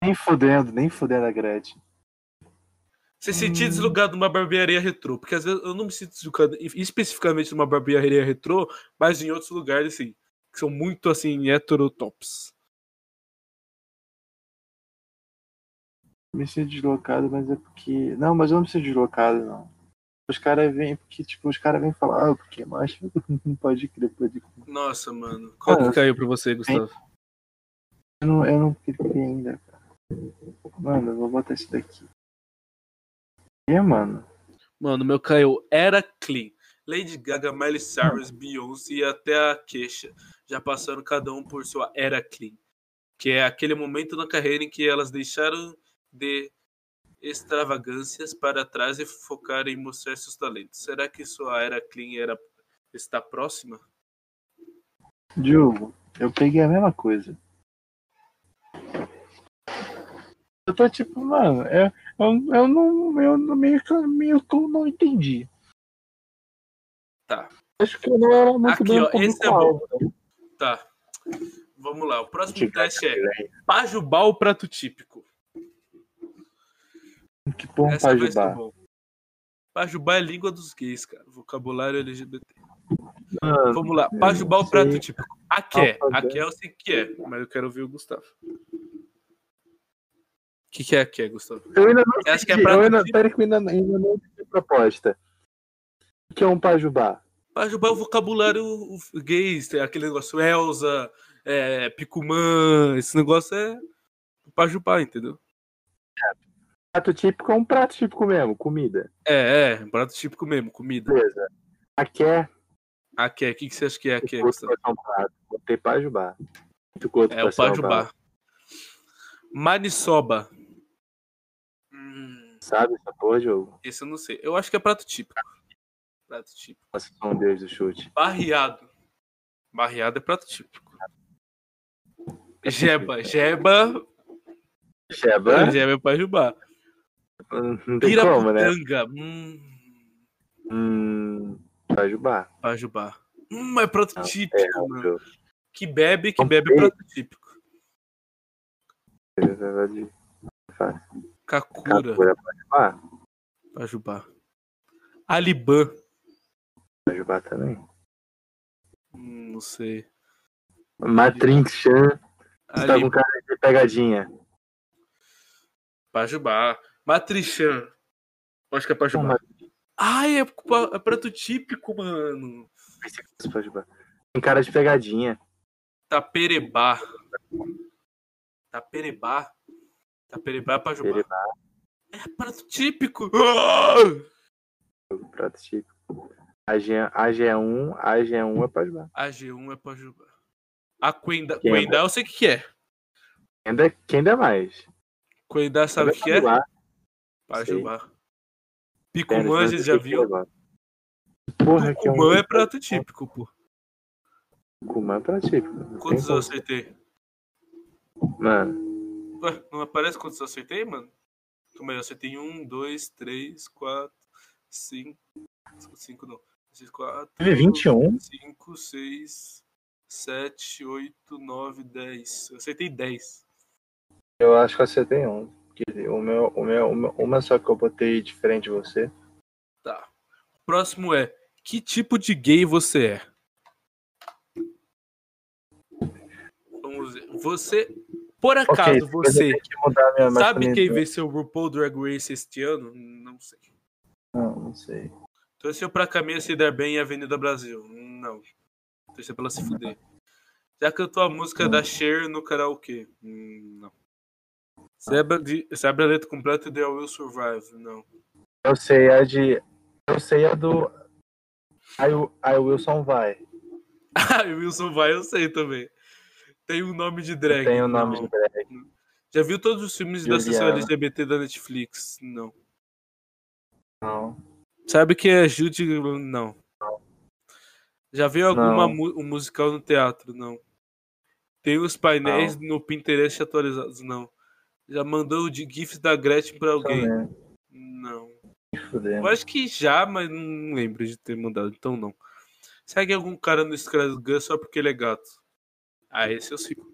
Nem fudendo, nem fudendo a Gretchen. Você se sentir Hum. deslocado numa barbearia retrô. Porque às vezes eu não me sinto deslocado especificamente numa barbearia retrô, mas em outros lugares, assim, que são muito, assim, heterotops. Me sinto deslocado, mas é porque. Não, mas eu não me sinto deslocado, não. Os caras vêm, porque, tipo, os caras vêm falar, ah, porque macho. Não (laughs) pode crer, pode crer. Nossa, mano. Qual Ah, que caiu pra você, Gustavo? Eu não, eu não cliquei ainda, cara. Mano, eu vou botar esse daqui. E, mano? Mano, meu caiu era clean. Lady Gaga, Miley Cyrus, Beyoncé e até a Kesha já passaram cada um por sua era clean. Que é aquele momento na carreira em que elas deixaram de extravagâncias para trás e focaram em mostrar seus talentos. Será que sua era clean era está próxima? Diogo, eu peguei a mesma coisa. Eu tô tipo, mano, eu, eu, eu não. Eu meio que, meio que eu não entendi. Tá. Acho que eu não era muito Aqui, bem ó, esse é público-alvo. Tá. Vamos lá. O próximo teste é. Pajubá ou prato típico? Que porra Essa Pajubá. bom. Pajubá é língua dos gays, cara. Vocabulário LGBT. Mano, Vamos lá. Pajubá não ou prato típico? Aké. Aké eu sei que é, mas eu quero ouvir o Gustavo. O que, que é aké, Gustavo? Eu ainda não Eu acho que é prato eu ainda, que eu ainda, ainda não entendi proposta. O que é um Pajubá? Pajubá é o vocabulário gays. Tem aquele negócio Elza, é, Picumã. Esse negócio é o Pajubá, entendeu? Prato típico é um prato típico mesmo, comida. É, é. Prato típico mesmo, comida. Beleza. Aqui é. Aké. O que, que você acha que é aké, Gustavo? um prato. Botei Pajubá. Ficou outro É o um Pajubá. prato. Maniçoba. Hum, Sabe essa porra, Diogo? esse eu não sei. Eu acho que é prato típico. Prato típico. Nossa, um deus do chute. Barreado. Barreado é prato típico. (laughs) Jeba. Jeba. Sheba? Jeba é pajubá. Não tem como, né? Hum, Hum. Pajubá. pajubá. Hum, é prato É, típico, mano. óbvio. Que bebe, que bebe é ver. prato típico. Kakura. Kakura. Pajubá? Pajubá. Alibã. Pajubá também. Hum, não sei. Matrinchan. Você tá com cara de pegadinha. Pajubá. Matrichan. Acho que é Pajubá. Ai, é, é prato típico, mano. Tem cara de pegadinha. Taperebá. Taperebá. Taperebá é Pajubá. Perebá. É prato típico. Ah! Prato típico. AG, AG1, AG1 é Pajubá. AG1 é Pajubá. A é Quenda, eu sei o que, que é. Ainda, quem dá mais? Quenda sabe o que, que é? Pajubá. Pajubá. Picumã, já viu. Porra, que é um. Tucumã é prato típico, pô. Tucumã é prato típico. Quantos eu como. acertei? Mano, Ué, não aparece quantos eu acertei, mano? Calma aí, eu acertei um, dois, três, quatro, cinco. Cinco não. Seis, quatro. teve 21? Cinco, seis. 7, 8, 9, 10. Eu acertei 10. Eu acho que você tem um. O meu, o meu, o meu- uma só que eu botei diferente de você. Tá. Próximo é: Que tipo de gay você é? Vamos ver. Você. Por acaso eu você sabe quem venceu o RuPaul Drag Race este ano? Não sei. Não, não sei. Torceu pra Caminha se dar bem em Avenida Brasil? Não. Torceu pra ela se fuder. Já cantou a música da Cher no karaokê? Hum, Não. Sabe a, de, sabe a letra completa de I Will Survive? Não. Eu sei a de. Eu sei a do. O aí o Wilson vai. (laughs) Ah, o Wilson vai, eu sei também. Tem um nome de drag. Tem o nome não. de drag. Já viu todos os filmes da sessão Juliana. LGBT da Netflix? Não. Não. Sabe que é Judy? Não. Já viu alguma Não. mu- um musical no teatro? Não. Tem os painéis no Pinterest atualizados? Não. Já mandou de GIFs da Gretchen pra alguém? Também. Não. Eu acho que já, mas não lembro de ter mandado, então não. Segue algum cara no Instagram só porque ele é gato? Ah, esse eu sigo.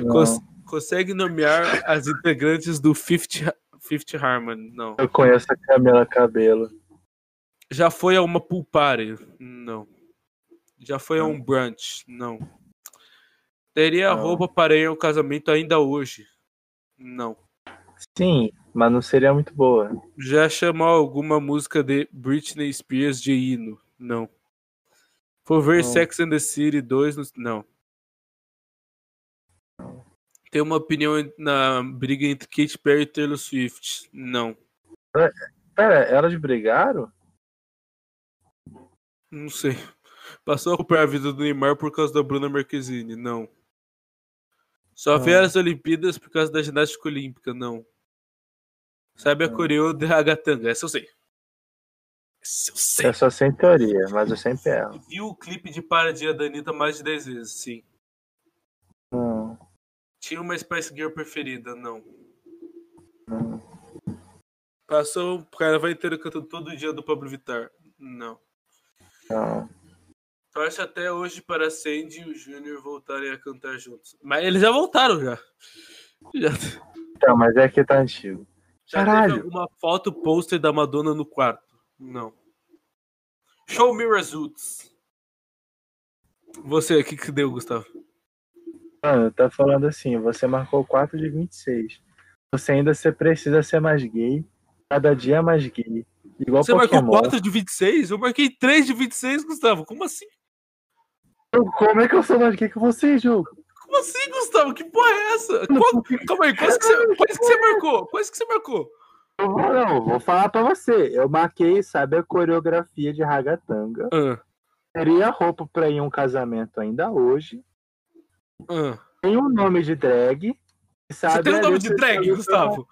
Não. Cons- consegue nomear as integrantes do Fifth, Fifth Harmony? Não. Eu conheço a Camila Cabelo. Já foi a uma pool party? Não. Já foi a um brunch? Não. Teria Não. roupa para ir ao casamento ainda hoje? Não. Sim, mas não seria muito boa. Já chamou alguma música de Britney Spears de hino? Não. For ver Não. Sex and the City 2? no- Não. Tem uma opinião na briga entre Katy Perry e Taylor Swift? Não. Pera, elas brigaram? Não sei. Passou a acompanhar a vida do Neymar por causa da Bruna Marquezine? Não. Só vê Não. as Olimpíadas por causa da ginástica olímpica? Não. Sabe a Não. coreo de Ragatanga? Essa eu sei. Essa eu sei. Eu só sei em teoria, mas eu sempre erro. Viu o clipe de Paradinha da Anitta mais de 10 vezes? Sim. Não, Tinha uma Spice Girl preferida? Não. não. Passou o carnaval inteiro cantando todo dia do Pablo Vittar? Não. não. Torce até hoje para Sandy e o Júnior voltarem a cantar juntos. Mas eles já voltaram já. Já, Então, mas é que tá antigo. já Caralho. teve alguma foto pôster da Madonna no quarto? Não. Show me results. Você, o que que deu, Gustavo? Mano, tá falando assim, você marcou 4 de 26. Você ainda você precisa ser mais gay. Cada dia mais gay. Igual Você Pokémon. marcou 4 de 26? Eu marquei 3 de 26, Gustavo. Como assim? Como é que eu sou mais gay que você, jogo? Como assim, Gustavo? Que porra é essa? Qual- Calma aí, quais que você, quais que você marcou? Quais que você marcou? Eu vou, não, vou falar pra você. Eu marquei, sabe, a coreografia de ragatanga. Ah, Teria roupa pra ir a um casamento ainda hoje. ah. Tem um nome de drag. Sabe, Você tem um ali nome de drag, Gustavo?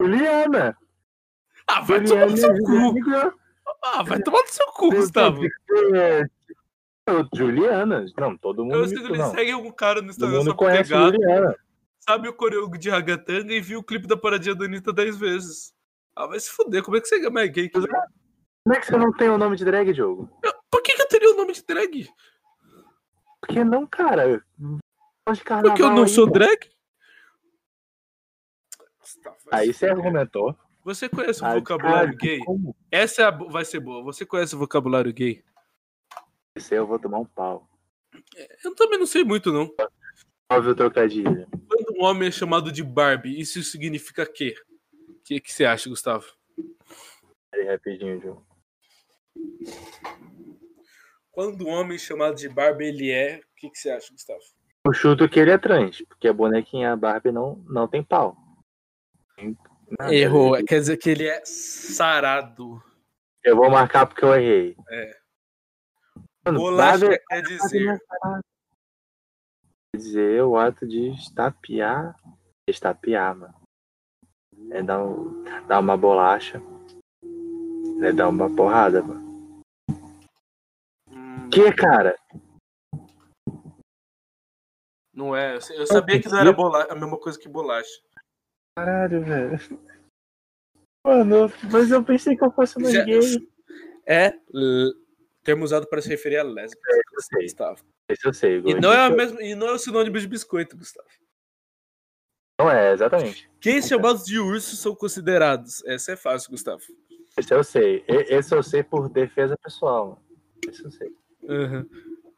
Juliana. Ah, vai tomar no seu cu. Ah, vai tomar no seu cu, Gustavo. É, Juliana. Não, todo mundo Eu sei que ele não. segue algum cara no Todo Instagram mundo é conhece gato, Juliana. sabe o coreo de Ragatanga e viu o clipe da paradinha da Anitta 10 vezes. Ah, vai se fuder, como é que você é mais gay? Como é que você não tem o nome de drag, Diogo? Por que, que eu teria o nome de drag? Porque não, cara. Porque eu não sou drag? Aí você argumentou. Você conhece o Ah, vocabulário cara, gay? Como? Essa é a vai ser boa. Você conhece o vocabulário gay? Esse aí eu vou tomar um pau. Eu também não sei muito, não. Óbvio o trocadilho. Quando um homem é chamado de Barbie, isso significa quê? O que, que você acha, Gustavo? Peraí, rapidinho, Diogo. Quando um homem chamado de Barbie ele é, o que, que você acha, Gustavo? Eu chuto que ele é trans, porque a bonequinha Barbie não, não tem pau. Nada. Errou. Quer dizer que ele é sarado. Eu vou marcar porque eu errei. É. Bolacha Barbie quer dizer. quer dizer o ato de estapear. Estapear, mano. É dar, um, dar uma bolacha. É dar uma porrada, mano. Hum, Que, cara? Não é. Eu- sabia que não era bola- a mesma coisa que bolacha. Caralho, velho. Mano, mas eu pensei que eu fosse mais Já- gay. É l- Termo usado para se referir a lésbicas. eu sei. Gustavo. Esse eu sei. E não, é a mesma, e não é o sinônimo de biscoito, Gustavo. Não é, exatamente. Quem chamados de urso são considerados? Essa é fácil, Gustavo. Esse eu sei. Esse eu sei por defesa pessoal. Esse eu sei. Aham.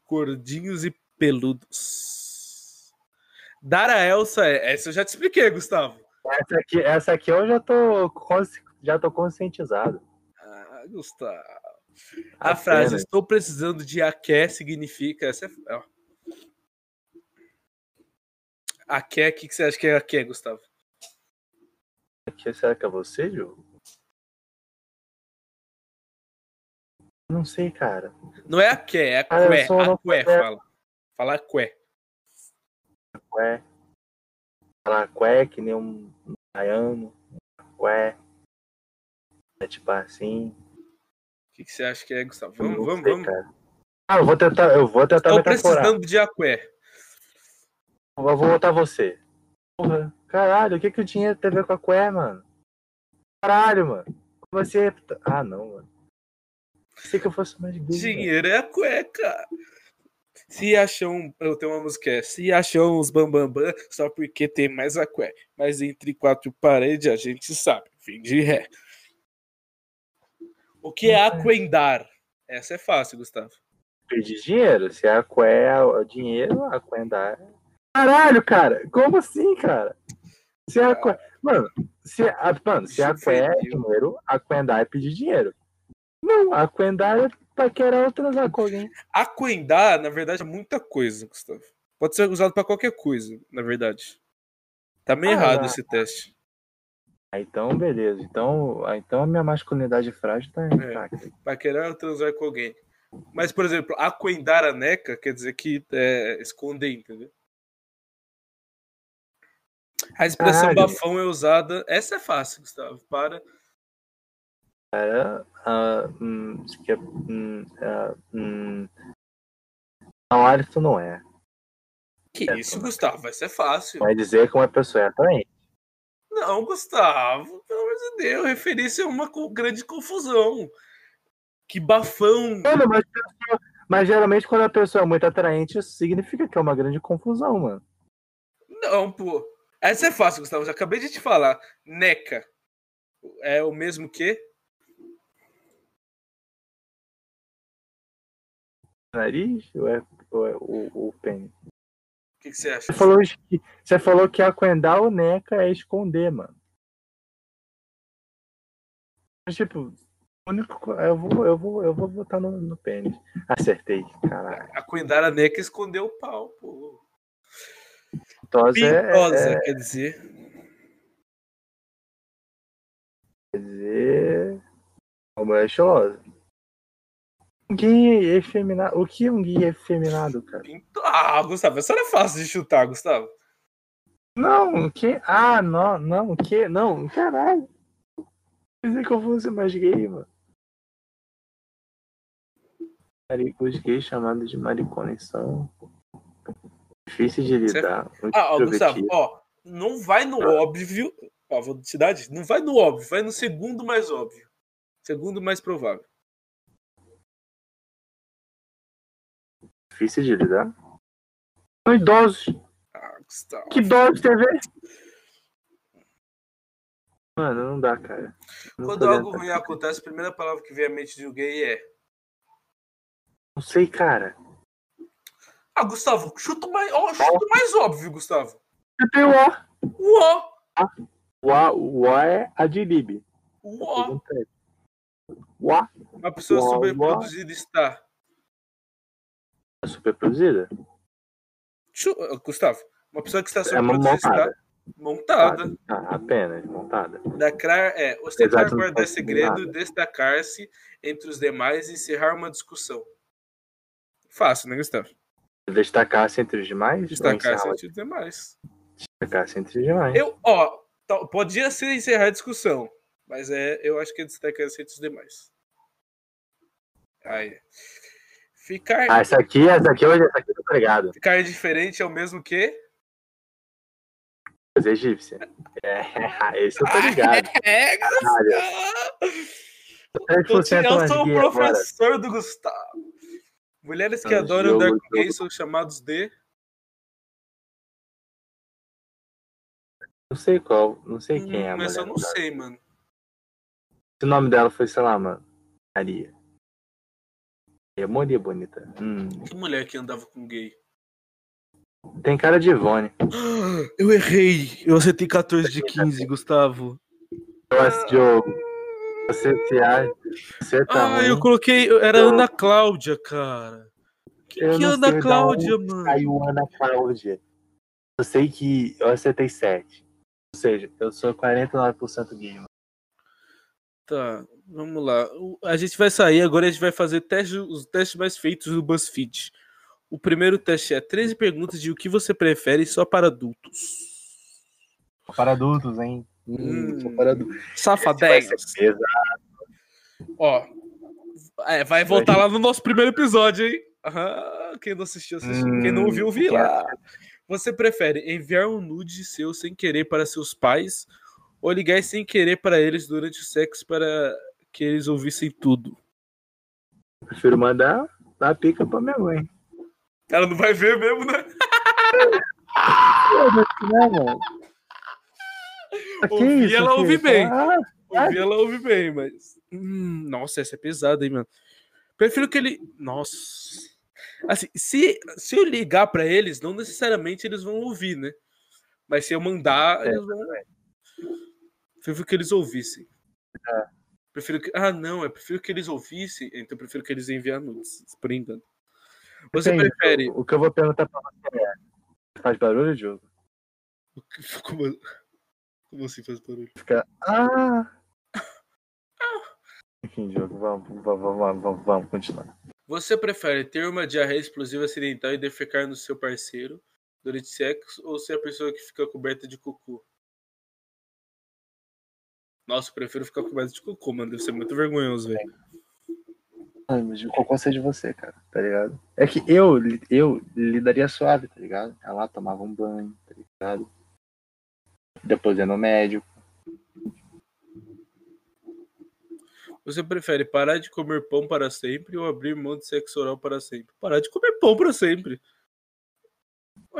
Gordinhos e peludos. Dara Elsa é. Essa eu já te expliquei, Gustavo. Essa aqui, essa aqui eu já tô, já tô conscientizado. Ah, Gustavo. A frase estou precisando de aké significa. Essa é, ó. Aké, o que, que você acha que é aké, Gustavo? Aqui, será que é você, Ju? Não sei, cara. Não é aké, é Ah, eu aqué. sou Aqué, analfabeto. fala. Fala aqué. Ué. Falar ué, que nem um baiano. Ué. É tipo assim. O que, que você acha que é, Gustavo? Vamos, vamos, sei, vamos. cara. Ah, eu vou tentar, eu vou tentar Estou metaforar. precisando de aqué. Eu vou botar você. Porra, caralho, o que, que o dinheiro tem a ver com a cué, mano? Caralho, mano. Você. Ah, não, mano. Pensei que eu fosse mais gay. Dinheiro é a cueca. Se acham. Eu tenho uma música é. Se acham os bambambam só porque tem mais a cueca. Mas entre quatro paredes a gente sabe. Fim de ré. O que é aquendar? Essa é fácil, Gustavo. Pedir dinheiro. Se a cué é o dinheiro, a cué dá. Caralho, cara. Como assim, cara? Se a cué. Mano, se a, mano, se a cué é Fedido. dinheiro, a cué dá é pedir dinheiro. Não, a cué dá é paquerar ou transar (laughs) com alguém. Aquendar, na verdade, é muita coisa, Gustavo. Pode ser usado pra qualquer coisa, na verdade. Tá meio Ah, errado esse teste. Então, beleza. Então, então a minha masculinidade frágil tá intacta. Paquerar ou transar com alguém. Mas, por exemplo, aquendar a neca quer dizer que é, esconder, entendeu? A expressão Caralho. bafão é usada. Essa é fácil, Gustavo. Para. Cara, ah, hum, aqui é, hum, ah, hum, não, hálito não é. Que É, isso. Gustavo? Essa é fácil. Vai dizer que uma pessoa é atraente. Não, Gustavo, pelo amor de Deus, referência a uma grande confusão. Que bafão. Mano, mas, mas geralmente quando a pessoa é muito atraente, isso significa que é uma grande confusão, mano. Não, pô. Essa é fácil, Gustavo. Já acabei de te falar. Neca. É o mesmo que? Nariz ou é, ou é o, o pênis? Que, que você acha? Você falou, que, você falou que aquendar o neca é esconder, mano. Mas, tipo, único, co- eu vou, eu vou, eu vou botar no, no pênis. Acertei, caralho. Aquendar a neca escondeu o pau, pô. Tosa é, Pintosa, é, quer dizer. quer dizer. Uma mulher estilosa. Um gay efeminado. O que é um gay efeminado, cara? Ah, Gustavo, essa era fácil de chutar, Gustavo. Não, o que? Ah, não, não, o que? Não, caralho. Pensei que eu fosse mais gay, mano. Os gays chamados de maricones são difíceis de Você- lidar. Ah, ó, Gustavo, ó, não vai no óbvio. Ó, vou te dar, não vai no óbvio, vai no segundo mais óbvio. Segundo mais provável. Difíceis de lidar. São idosos. Que idosos tem a ver? Mano, não dá, cara. Não Quando algo ruim acontece, a primeira palavra que vem à mente de um gay é. Não sei, cara. Ah, Gustavo, chuta mais, ó, chuta mais óbvio, Gustavo. Eu tenho o O. O ó, O A, o O é a de Lib. o ó. O A Uma pessoa Uau, superproduzida está. É superproduzida? Chu- Gustavo, uma pessoa que está É superproduzida montada. está montada. Ah, apenas, montada. Dacrar é ostentar, Exato, guardar segredo, destacar-se entre os demais e encerrar uma discussão. Fácil, né, Gustavo? Destacar-se entre os demais? Destacar-se entre os demais. Destacar-se entre os demais. Eu, ó, podia ser encerrar a discussão, mas é, eu acho que é destacar-se entre os demais. Aí. Ficar, Ah, essa aqui, essa aqui, hoje, essa aqui tô ligado. ficar diferente é o mesmo que? Coisa egípcia. É, (laughs) esse eu tô ligado. (laughs) É. Gustavo! 3% Eu sou o gay agora. professor do Gustavo. Mulheres que Ah, adoram jogo, andar com jogo. gays são chamados de. Não sei qual, não sei quem é Hum, mas mulher. eu não sei, mano. Se o nome dela foi, sei lá, mano, Maria. É Maria bonita. Hum, Que mulher que andava com gay? tem cara de Ivone. (gasps) Eu errei. Eu acertei 14 de 15, Gustavo. Nossa, Diogo. Você se acha. Você tá Ah, eu coloquei. Era Ana Cláudia, cara. Que, que Ana Cláudia, mano? Saiu Ana Cláudia. Eu sei que eu acertei 7. Ou seja, eu sou 49% gay. mano. Tá, vamos lá. A gente vai sair agora a gente vai fazer teste, os testes mais feitos do BuzzFeed. O primeiro teste é 13 perguntas de o que você prefere só para adultos. Para adultos, hein? Hum. só para adultos. Vai pesado. Ó, é, vai voltar lá no nosso primeiro episódio, hein? Quem não assistiu, assistiu. Hum, quem não ouviu, vi quem lá. Você prefere enviar um nude seu sem querer para seus pais ou ligar sem querer para eles durante o sexo para que eles ouvissem tudo? Prefiro mandar a pica pra minha mãe. Ela não vai ver mesmo, né? Mano? (laughs) Ah, Ouvir, isso, ela ouve bem. Ah, Ouvir, ela ouve bem, mas. Hum, nossa, essa é pesada, hein, mano. Prefiro que ele. Nossa. Assim, se, se eu ligar pra eles, não necessariamente eles vão ouvir, né? Mas se eu mandar, É, eles vão. Prefiro que eles ouvissem. É. Prefiro que. Ah, não, eu prefiro que eles ouvissem, então eu prefiro que eles enviassem nudes, por engano. Você prefere. O que eu vou perguntar pra você é: faz barulho, Diogo? (laughs) Como, como assim faz barulho? Fica. Ah! (laughs) Enfim, Diogo, vamos, vamos, vamos, vamos, vamos continuar. Você prefere ter uma diarreia explosiva acidental e defecar no seu parceiro durante sexo ou ser a pessoa que fica coberta de cocô? Nossa, eu prefiro ficar coberta de cocô, mano. Deve ser muito vergonhoso, velho. Ai, mas o cocô seja de você, cara, tá ligado? É que eu, eu lidaria suave, tá ligado? Ela tomava um banho, tá ligado? Depois ia no médico. Você prefere parar de comer pão para sempre ou abrir mão de sexo oral para sempre? Parar de comer pão para sempre.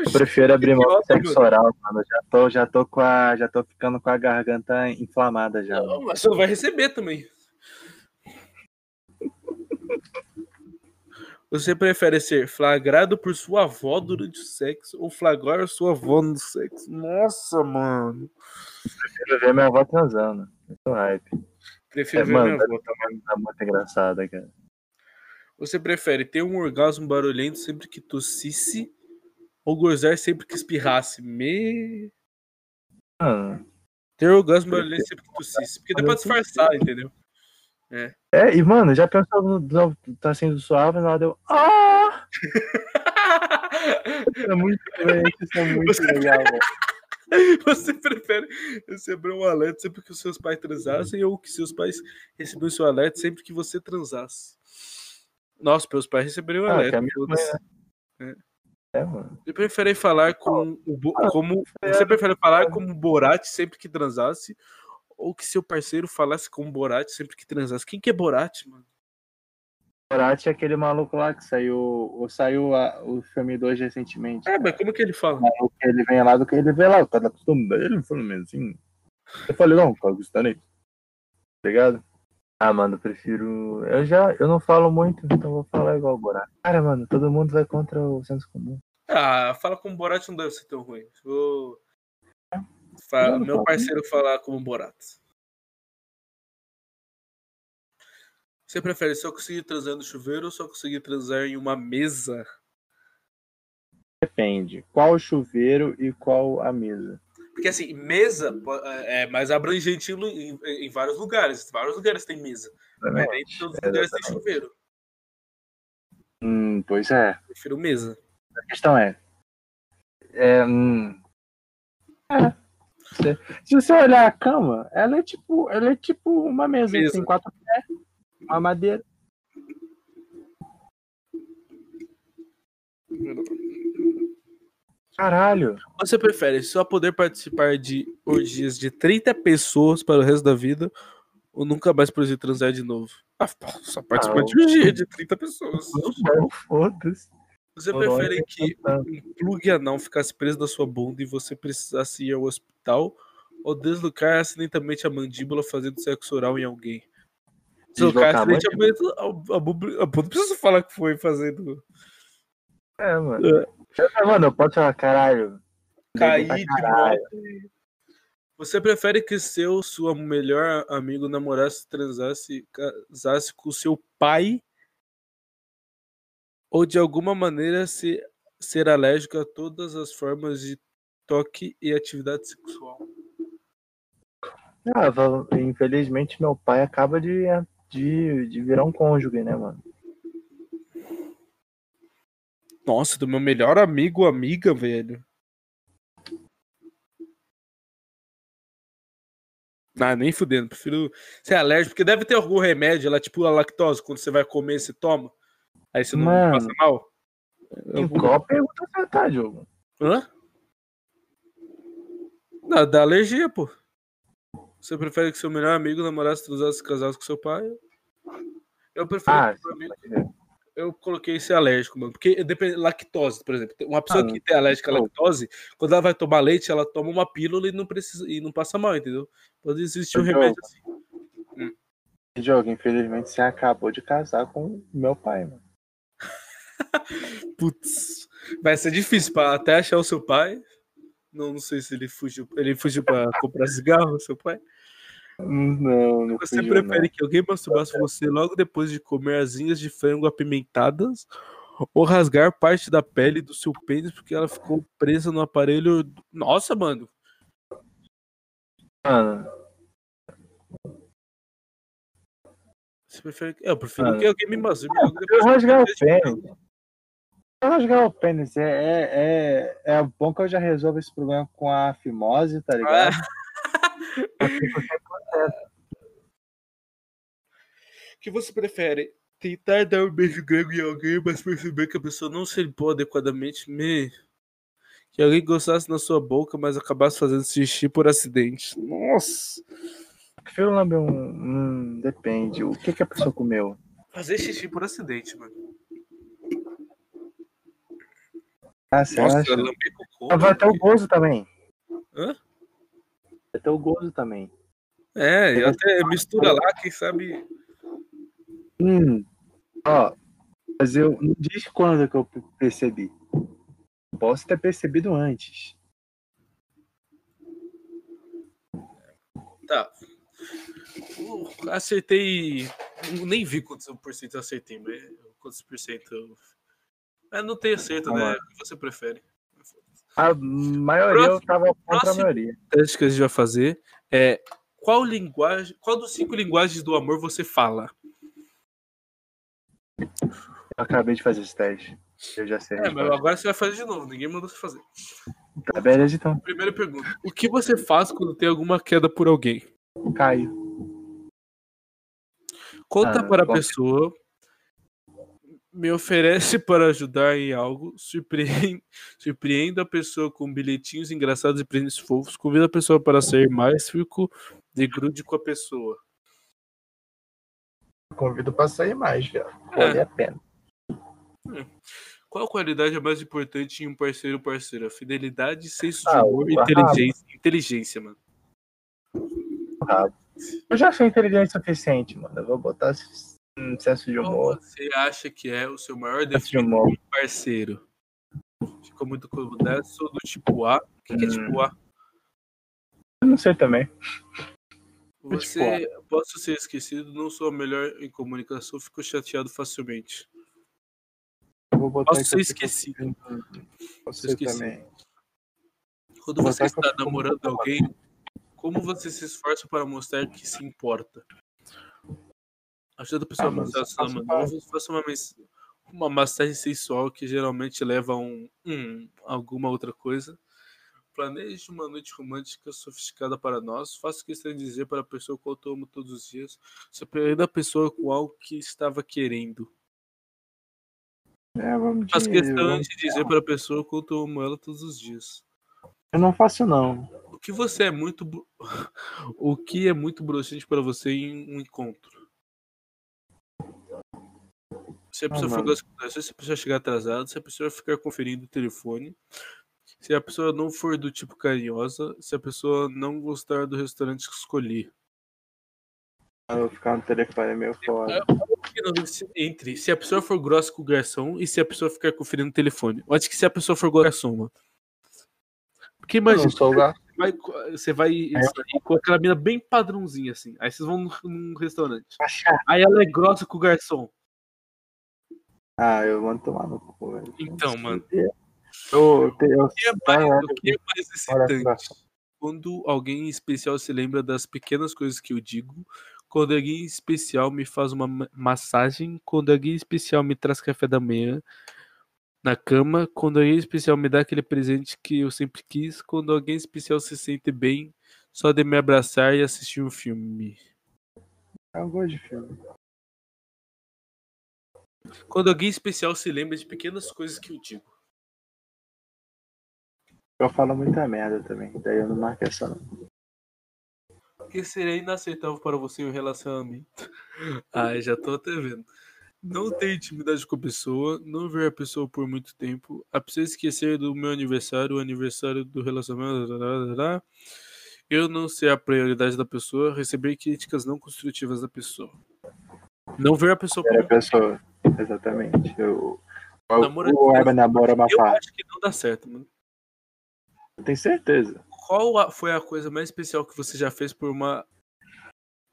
Eu prefiro abrir mão do sexo oral, mano. Já tô, já tô com a. Já tô ficando com a garganta inflamada já. Não, mas você não vai receber também. Você prefere ser flagrado por sua avó durante o sexo ou flagrar sua avó no sexo? Nossa, mano. Prefiro ver minha avó transando. Muito hype. Prefiro É, ver mano, minha avó. Tá muito engraçada, cara. Você prefere ter um orgasmo barulhento sempre que tossisse ou gozar sempre que espirrasse? Me... Mano. Ter orgasmo barulhento sempre que tossisse. Porque dá pra disfarçar, entendeu? É, e mano, já pensou tá sendo suave, na hora deu. Ah! É muito, isso é muito legal, velho. (laughs) Você prefere receber um alerta sempre que os seus pais transassem ou que seus pais recebam seu alerta sempre que você transasse? Nossa, meus pais receberiam um Ah, que alerta. a minha foda-se. É, mano. Você prefere falar com o Bo- Ah, como você prefere falar como Borat sempre que transasse ou que seu parceiro falasse como Borat sempre que transasse? Quem que é Borat, mano? Borat é aquele maluco lá que saiu. Ou saiu a- o filme 2 recentemente. É, mas como que ele fala? O que ele vem lá do que ele vê lá, o cara acostumado, ele falando assim. Eu falei, não, cara. Tá ligado? Ah, mano, eu prefiro. Eu já. Eu não falo muito, então vou falar igual o Borat. Cara, mano, todo mundo vai contra o senso comum. Ah, fala como Borat não deve ser tão ruim. Vou fa- Não, não meu fala. parceiro falar como Borat. Você prefere só conseguir transar no chuveiro ou só conseguir transar em uma mesa? Depende. Qual o chuveiro e qual a mesa? Porque assim, mesa po- é mais abrangente em, em- em vários lugares. Vários lugares tem mesa. Mas nem todos os lugares tem chuveiro. Hum, pois é. Prefiro mesa. A questão é. é, hum, é. Se, se você olhar a cama, ela é tipo, ela é tipo uma mesa, Mesa. tem quatro pés, uma madeira. Caralho. Você prefere só poder participar de orgias de 30 pessoas para o resto da vida ou nunca mais poder transar de novo? Ah, só participa Ah, de um dia de 30 pessoas. Foda-se. Você prefere que tá- um plugue anal ficasse preso na sua bunda e você precisasse ir ao hospital ou deslocar acidentalmente a mandíbula fazendo sexo oral em alguém? Deslocar Deslocar a acidentalmente a, a, bunda- a bunda- não precisa falar que foi fazendo. É, mano. É, Mano, eu posso falar, caralho. Cair de caralho. moto. Você prefere que seu sua melhor amigo namorasse, transasse, casasse com seu pai ou de alguma maneira se, ser alérgico a todas as formas de toque e atividade sexual? Ah, infelizmente, meu pai acaba de, de, de virar um cônjuge, né, mano? Nossa, do meu melhor amigo ou amiga, velho. Ah, nem fudendo. Prefiro ser alérgico, porque deve ter algum remédio lá, tipo a lactose, quando você vai comer, você toma. Aí você não Mano. passa mal. Em qual pergunta você tá, jogo? Hã? Da, da alergia, pô. Você prefere que seu melhor amigo namorasse, transasse, casasse com seu pai? Eu prefiro Ah, que meu amigo. Eu coloquei ser alérgico, mano. Porque depende, lactose, por exemplo. Uma pessoa Ah, que tem alérgica à não. lactose, quando ela vai tomar leite, ela toma uma pílula e não precisa e não passa mal, entendeu? Pode existir um Então, remédio assim. Jogo, infelizmente, você acabou de casar com meu pai, mano. (laughs) Putz. Vai ser difícil pra até achar o seu pai. Não, não sei se ele fugiu. Ele fugiu pra comprar cigarro, seu pai. Não, não Você prefere que alguém masturbasse você logo depois de comer asinhas de frango apimentadas ou rasgar parte da pele do seu pênis porque ela ficou presa no aparelho? Nossa, mano. não. Mano, Você prefere... Eu prefiro Mano. que alguém me masturbe logo eu depois de rasgar o pênis. Eu rasgar o pênis. É, é, é, é bom que eu já resolvo esse problema com a fimose, tá ligado? O que você prefere? Tentar dar um beijo grego em alguém, mas perceber que a pessoa não se limpou adequadamente? Me... Que alguém gostasse na sua boca, mas acabasse fazendo xixi por acidente. Nossa! Prefiro lamber um, um. Depende. O que, que a pessoa comeu? Fazer xixi por acidente, mano. Ah, você Nossa, acha? cocô. Ah, vai ter o gozo também. Hã? Vai ter o gozo também. É, e até mistura lá, quem sabe. Hum. Ó, mas eu. Não diz quando que eu percebi. Posso ter percebido antes. Tá. Uh, acertei. Nem vi quantos por cento eu acertei, mas quantos por cento eu. Mas não tem acerto, né? O que você prefere? A maioria eu tava contra a próximo. maioria. teste que a gente vai fazer é qual linguagem, qual dos cinco linguagens do amor você fala? Eu acabei de fazer esse teste. Eu já sei. É, mas agora você vai fazer de novo, ninguém mandou você fazer. Tá, beleza, então. Primeira pergunta: O que você faz quando tem alguma queda por alguém? Caio. Conta Ah, para a pessoa, me oferece para ajudar em algo, surpreende, (laughs) surpreenda a pessoa com bilhetinhos engraçados e presentes fofos, convida a pessoa para sair mais, fico de grude com a pessoa. Convido pra sair mais, velho. É. Vale a pena. Qual a qualidade é mais importante em um parceiro ou parceira? Fidelidade, senso de Ah, humor e o inteligência. Inteligência, mano. Eu já sou inteligente o suficiente, mano. Eu vou botar um senso de Qual humor. você acha que é o seu maior Senso de defeito humor. um parceiro? Ficou muito convidado, sou do tipo A. O que, que é Hum. tipo A? Eu não sei também. Você, posso ser esquecido, não sou a melhor em comunicação, fico chateado facilmente. Eu vou botar Posso ser esquecido. Também. Quando você está namorando alguém, como você se esforça para mostrar que se importa? Ajuda a pessoa Ah, a mostrar namoro novo, faça uma, uma massagem sensual que geralmente leva a um, um alguma outra coisa. Planeje uma noite romântica sofisticada para nós. Faça questão de dizer para a pessoa quanto eu amo todos os dias. Surpreenda a pessoa com algo que estava querendo. É, vamos Faça de- questão vamos- de dizer para a pessoa quanto eu amo ela todos os dias. Eu não faço, não. O que você é muito. (laughs) O que é muito broxante para você em um encontro? Se a pessoa for grossa com garçom, se a pessoa chegar atrasada, se a pessoa ficar conferindo o telefone, se a pessoa não for do tipo carinhosa, se a pessoa não gostar do restaurante que escolhi. Eu vou ficar no telefone é meio se- Entre se a pessoa for grossa com o garçom e se a pessoa ficar conferindo o telefone. Eu acho que se a pessoa for garçom, mano. Porque imagina, vai- você vai sair com aquela mina bem padrãozinha, assim. Aí vocês vão num, num restaurante. Aí ela é grossa com o garçom. Ah, eu mando tomar no cu, velho. Então, mano. Eu, eu, eu, O que é tá, mais, é, o que é mais Olha, excitante? Quando alguém em especial se lembra das pequenas coisas que eu digo. Quando alguém em especial me faz uma ma- massagem. Quando alguém em especial me traz café da manhã na cama. Quando alguém em especial me dá aquele presente que eu sempre quis. Quando alguém em especial se sente bem só de me abraçar e assistir um filme. eu gosto de filme. Quando alguém especial se lembra de pequenas coisas que eu digo. Eu falo muita merda também, daí eu não marco essa não. que seria inaceitável para você em um relacionamento. Ai, já tô até vendo. Não ter intimidade com a pessoa, não ver a pessoa por muito tempo, a pessoa esquecer do meu aniversário, o aniversário do relacionamento, eu não ser a prioridade da pessoa, receber críticas não construtivas da pessoa. Não ver a pessoa por a pessoa, exatamente. Eu, o, Namoro- o Eba namora uma Eu parte. acho que não dá certo, mano. Eu tenho certeza. Qual foi a coisa mais especial que você já fez por uma.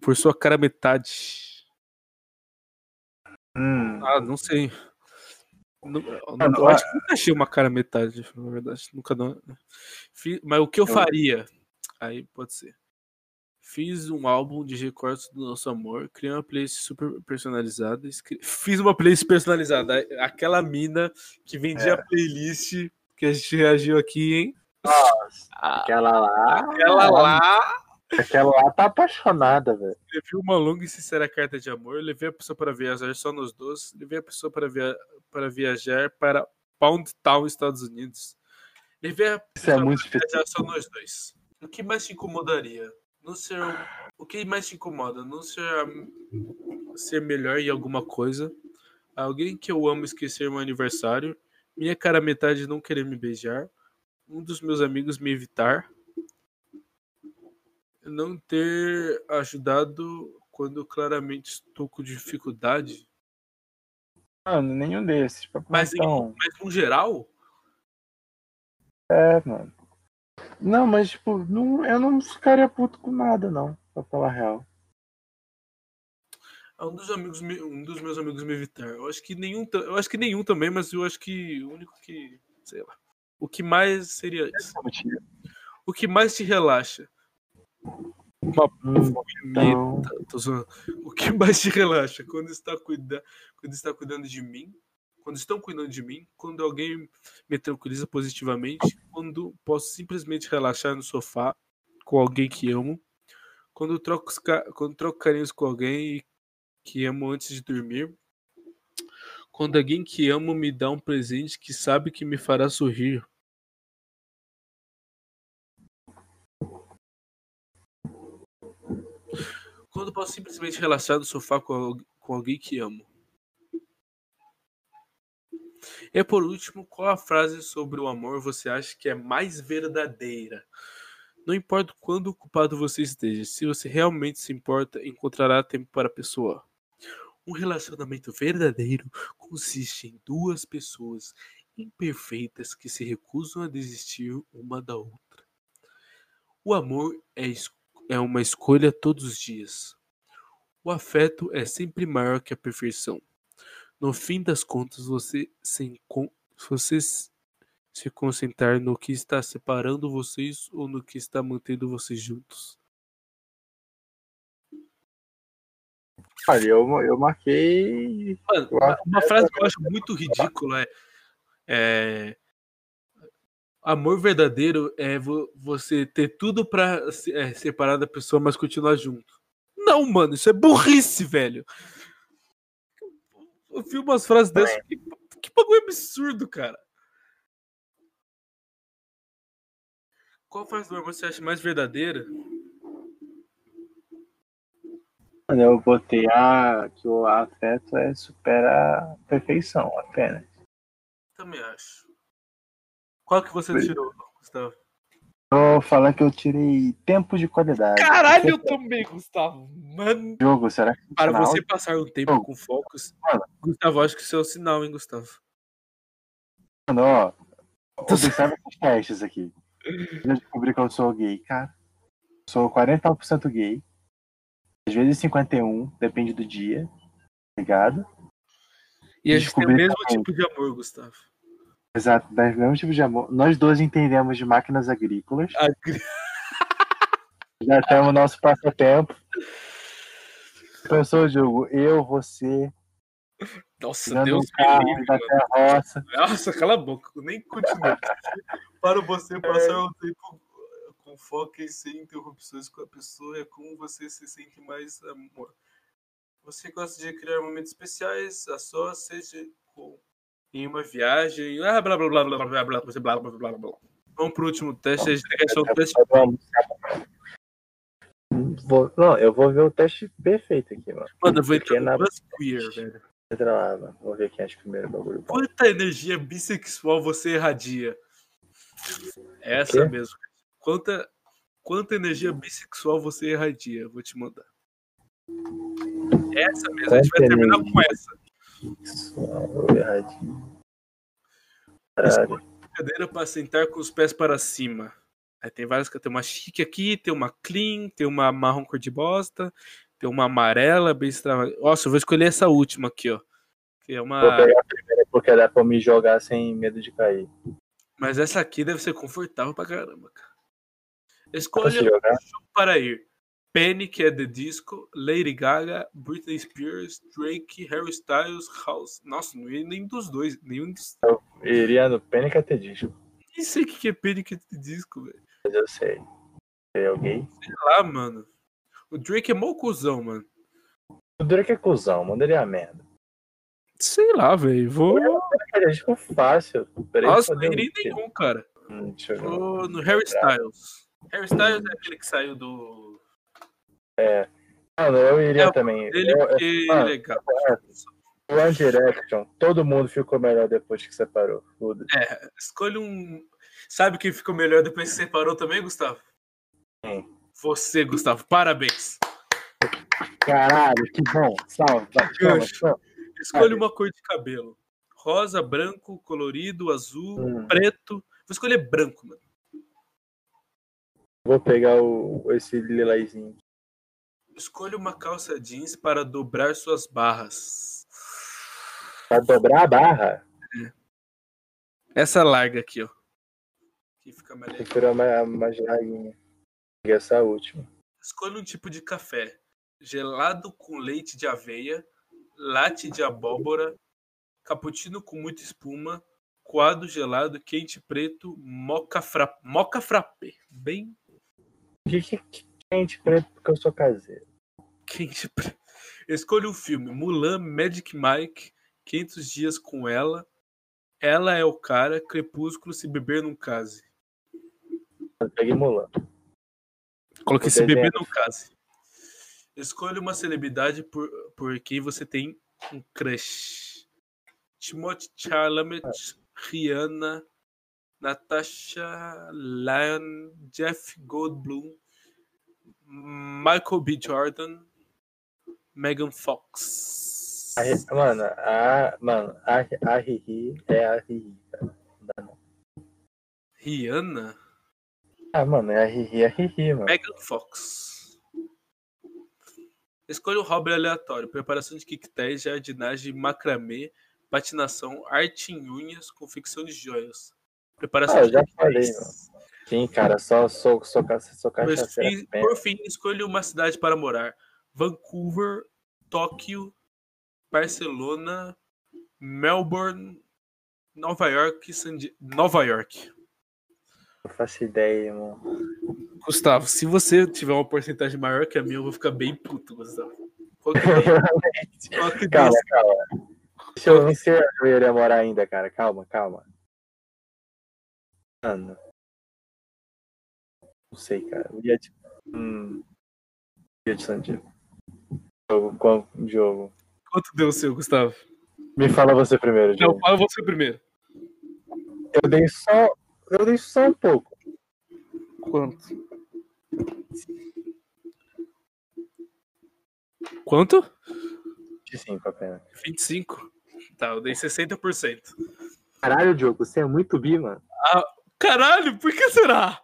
por sua cara metade? Hum, Ah, não sei. Não, eu Mano, eu acho que nunca achei uma cara metade, na verdade. Nunca não. Fi- Mas o que eu Eu- faria? Aí pode ser. Fiz um álbum de recortes do nosso amor, criei uma playlist super personalizada. escre- Fiz uma playlist personalizada. Aquela mina que vendia É. a playlist que a gente reagiu aqui, hein? Aquela lá. Aquela lá. Aquela lá tá apaixonada, velho. Escrevi uma longa e sincera carta de amor. Levei a pessoa para viajar só nós dois. Levei a pessoa para, via... para viajar para Pound Town, Estados Unidos. Levei a Isso é pessoa muito para difícil. viajar só nós dois. O que mais te incomodaria? Não ser. O que mais te incomoda? Não ser. Ser melhor em alguma coisa. Alguém que eu amo esquecer meu aniversário. Minha cara metade não querer me beijar. Um dos meus amigos me evitar não ter ajudado quando claramente estou com dificuldade. Mano, nenhum desses. Mas em- então, Mas no geral, é, mano. Não, mas, tipo, não, eu não ficaria puto com nada, não. Pra falar a real. um dos amigos, um dos meus amigos me evitar. Eu acho que nenhum, eu acho que nenhum também, mas eu acho que o único que, sei lá. O que mais seria isso? O que mais te relaxa? Uma Hum, então, Tá, tô zoando. O que mais te relaxa quando está, cuida... quando está cuidando de mim? Quando estão cuidando de mim? Quando alguém me tranquiliza positivamente? Quando posso simplesmente relaxar no sofá com alguém que amo? Quando troco, quando troco carinhos com alguém que amo antes de dormir? Quando alguém que amo me dá um presente que sabe que me fará sorrir? Quando posso simplesmente relaxar no sofá com, com alguém que amo. E por último, qual a frase sobre o amor você acha que é mais verdadeira? Não importa quando ocupado você esteja, se você realmente se importa, encontrará tempo para a pessoa. Um relacionamento verdadeiro consiste em duas pessoas imperfeitas que se recusam a desistir uma da outra. O amor é, es- é uma escolha todos os dias. O afeto é sempre maior que a perfeição. No fim das contas, você se, você se concentrar no que está separando vocês ou no que está mantendo vocês juntos. olha, eu, eu marquei. Mano, uma frase que eu acho muito ridícula é, é, amor verdadeiro é vo- você ter tudo pra se- é, separar da pessoa, mas continuar junto. Não, mano, isso é burrice, velho. Eu vi umas frases dessas. Que, que bagulho absurdo, cara. Qual frase do amor você acha mais verdadeira? Mano, eu botei a, que o afeto é, supera a perfeição, apenas. Também acho. Qual que você tirou, Gustavo? Vou falar que eu tirei tempo de qualidade. Caralho, eu também, Gustavo. Mano. Jogo, será que Para sinal? você passar um tempo com focos, Gustavo, acho que isso é o sinal, hein, Gustavo? Mano, ó, (laughs) observa esses testes aqui. Eu descobri que eu sou gay, cara. Sou 41% gay. Às vezes 51, depende do dia. Ligado? E a gente tem o mesmo também. tipo de amor, Gustavo. Exato, nós mesmo tipo de amor. Nós dois entendemos de máquinas agrícolas. Agri- (laughs) Já temos nosso passatempo. Pensou o jogo, eu, você, Nossa, Deus um carro me livre, da mano. terra roça. Nossa, cala a boca, nem continua. (laughs) Para você passar um tempo com foco e sem interrupções com a pessoa, é como você se sente mais amor. Você gosta de criar momentos especiais, a só seja com, em uma viagem. Ah, blá blá blá blá blá blá blá blá blá blá blá. Vamos pro último teste, a gente tem que achar o teste. Vou- não, eu vou ver o teste perfeito aqui, mano. Mano, eu vou entrar no Buzz Queer, velho. Entra lá, mano. Vou ver quem acha primeiro bagulho. Quanta energia bissexual você irradia? Essa mesmo. Quanta, quanta energia bissexual você irradia? Vou te mandar. Essa mesmo. A gente vai terminar com essa. Isso, vou erradinho. Caralho. Cadeira para sentar com os pés para cima. Aí tem várias. Tem uma chique aqui, tem uma clean, tem uma marrom cor de bosta, tem uma amarela bem extravagante. Nossa, eu vou escolher essa última aqui, ó. Que é Vou uma. pegar a primeira porque dá pra eu me jogar sem medo de cair. Mas essa aqui deve ser confortável pra caramba, cara. Escolha para ir. Penny, que é The Disco, Lady Gaga, Britney Spears, Drake, Harry Styles, House. Nossa, não ia nem dos dois. Nenhum dos. Iria no Panic! At the Disco, Nem sei o que é Penny, que é The Disco, velho. mas eu sei. É alguém? Sei lá, mano. O Drake é mó cuzão, mano. O Drake é cuzão, manda ele a merda. Sei lá, velho. Vou. Ficou fácil. Peraí, Nossa, não iria nenhum, cara. Hum, eu. Vou no Harry Styles. Harry Styles é aquele que saiu do. Mano, eu iria É, também. Eu- eu- ah, é legal. o One Direction, todo mundo ficou melhor depois que separou. Foda. É, escolha um. Sabe quem ficou melhor depois que separou também, Gustavo? Quem? Você, Gustavo. Parabéns. Caralho, que bom. Salve. toma. Escolha uma cor de cabelo. Rosa, branco, colorido, azul, Hum. preto. Vou escolher branco, mano. Vou pegar o, esse lilazinho. Escolha uma calça jeans para dobrar suas barras. Pra dobrar a barra, Essa larga aqui, ó. Que fica mais legal. prefiro uma mais larguinha. Essa última. Escolha um tipo de café. Gelado com leite de aveia, latte de abóbora, cappuccino com muita espuma, coado gelado, quente preto, moca, fra... moca frappé. Bem Que, que, que quente preto porque eu sou caseiro. quente preto. Escolha um filme. Mulan, Magic Mike, 500 dias com ela. Ela é o cara, Crepúsculo, se beber não case. Eu peguei Mulan. Coloquei se beber não case. Escolha uma celebridade por, por quem você tem um crush. Timothée Chalamet, Rihanna, Natasha Lyon, Jeff Goldblum, Michael B. Jordan, Megan Fox. A mano, a, mano, a, a Riri é a Riri, cara. Não dá não. Rihanna? Ah, mano, é a Riri, é a Riri, mano. Megan Fox. Escolha um hobby aleatório. Preparação de coquetéis, jardinagem, macramê, patinação, arte em unhas, confecção de joias. Preparação Ah, eu de já coquetéis. falei, Sim, cara, só sou, sou, sou fim, por fim, escolha uma cidade para morar. Vancouver, Tóquio, Barcelona, Melbourne, Nova York, Nova York. Não faço ideia, irmão. Gustavo, se você tiver uma porcentagem maior que a minha, eu vou ficar bem puto, Gustavo. Qual que é? (laughs) Qual que calma, desse? calma. Deixa eu ver se eu iria morar ainda, cara. Calma, calma. Mano. Não sei, cara. Eu ia de. Hum. Eu ia de San Diego. Jogo, qual jogo? Quanto deu o seu, Gustavo? Me fala você primeiro, Não, Diogo. fala você primeiro. Eu dei só. Eu dei só um pouco. Quanto? Quanto? 25 apenas. 25. Tá, eu dei 60%. Caralho, Diogo, você é muito bi, mano. Caralho, por que será?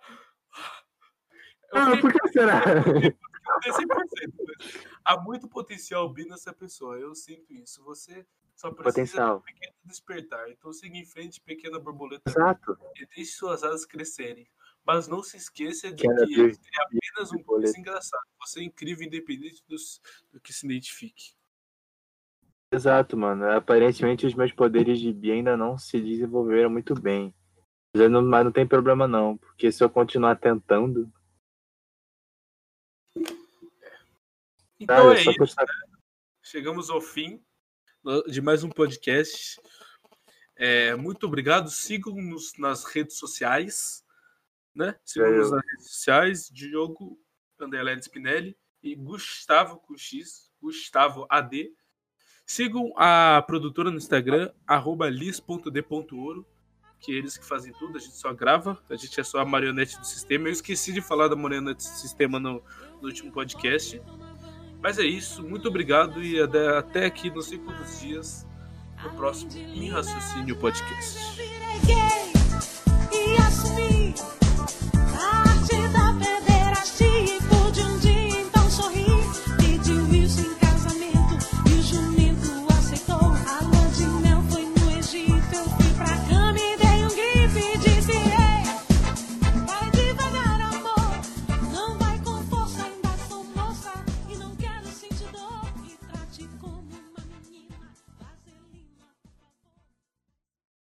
Ah, por que será? (laughs) eu dei 100%. né? Há muito potencial bi nessa pessoa, eu sinto isso. Você só precisa Potencial. de um pequeno despertar. Então siga em frente, pequena borboleta, Exato. e deixe suas asas crescerem. Mas não se esqueça de Quero que é apenas um coisa engraçado. Você é incrível, independente dos, do que se identifique. Exato, mano. Aparentemente os meus poderes de bi ainda não se desenvolveram muito bem. Mas não, mas não tem problema não, porque se eu continuar tentando, Então ah, é isso. postar Chegamos ao fim de mais um podcast. É, muito obrigado. Sigam-nos nas redes sociais. Né? Sigam-nos nas redes sociais. Diogo Underline Spinelli e Gustavo com X, Gustavo AD. Sigam a produtora no Instagram, arroba lis.d.ouro, que é eles que fazem tudo, a gente só grava, a gente é só a marionete do sistema. Eu esqueci de falar da marionete do sistema no, no último podcast. Mas é isso, muito obrigado e até, aqui, não sei quantos dias, no próximo Em Raciocínio Podcast.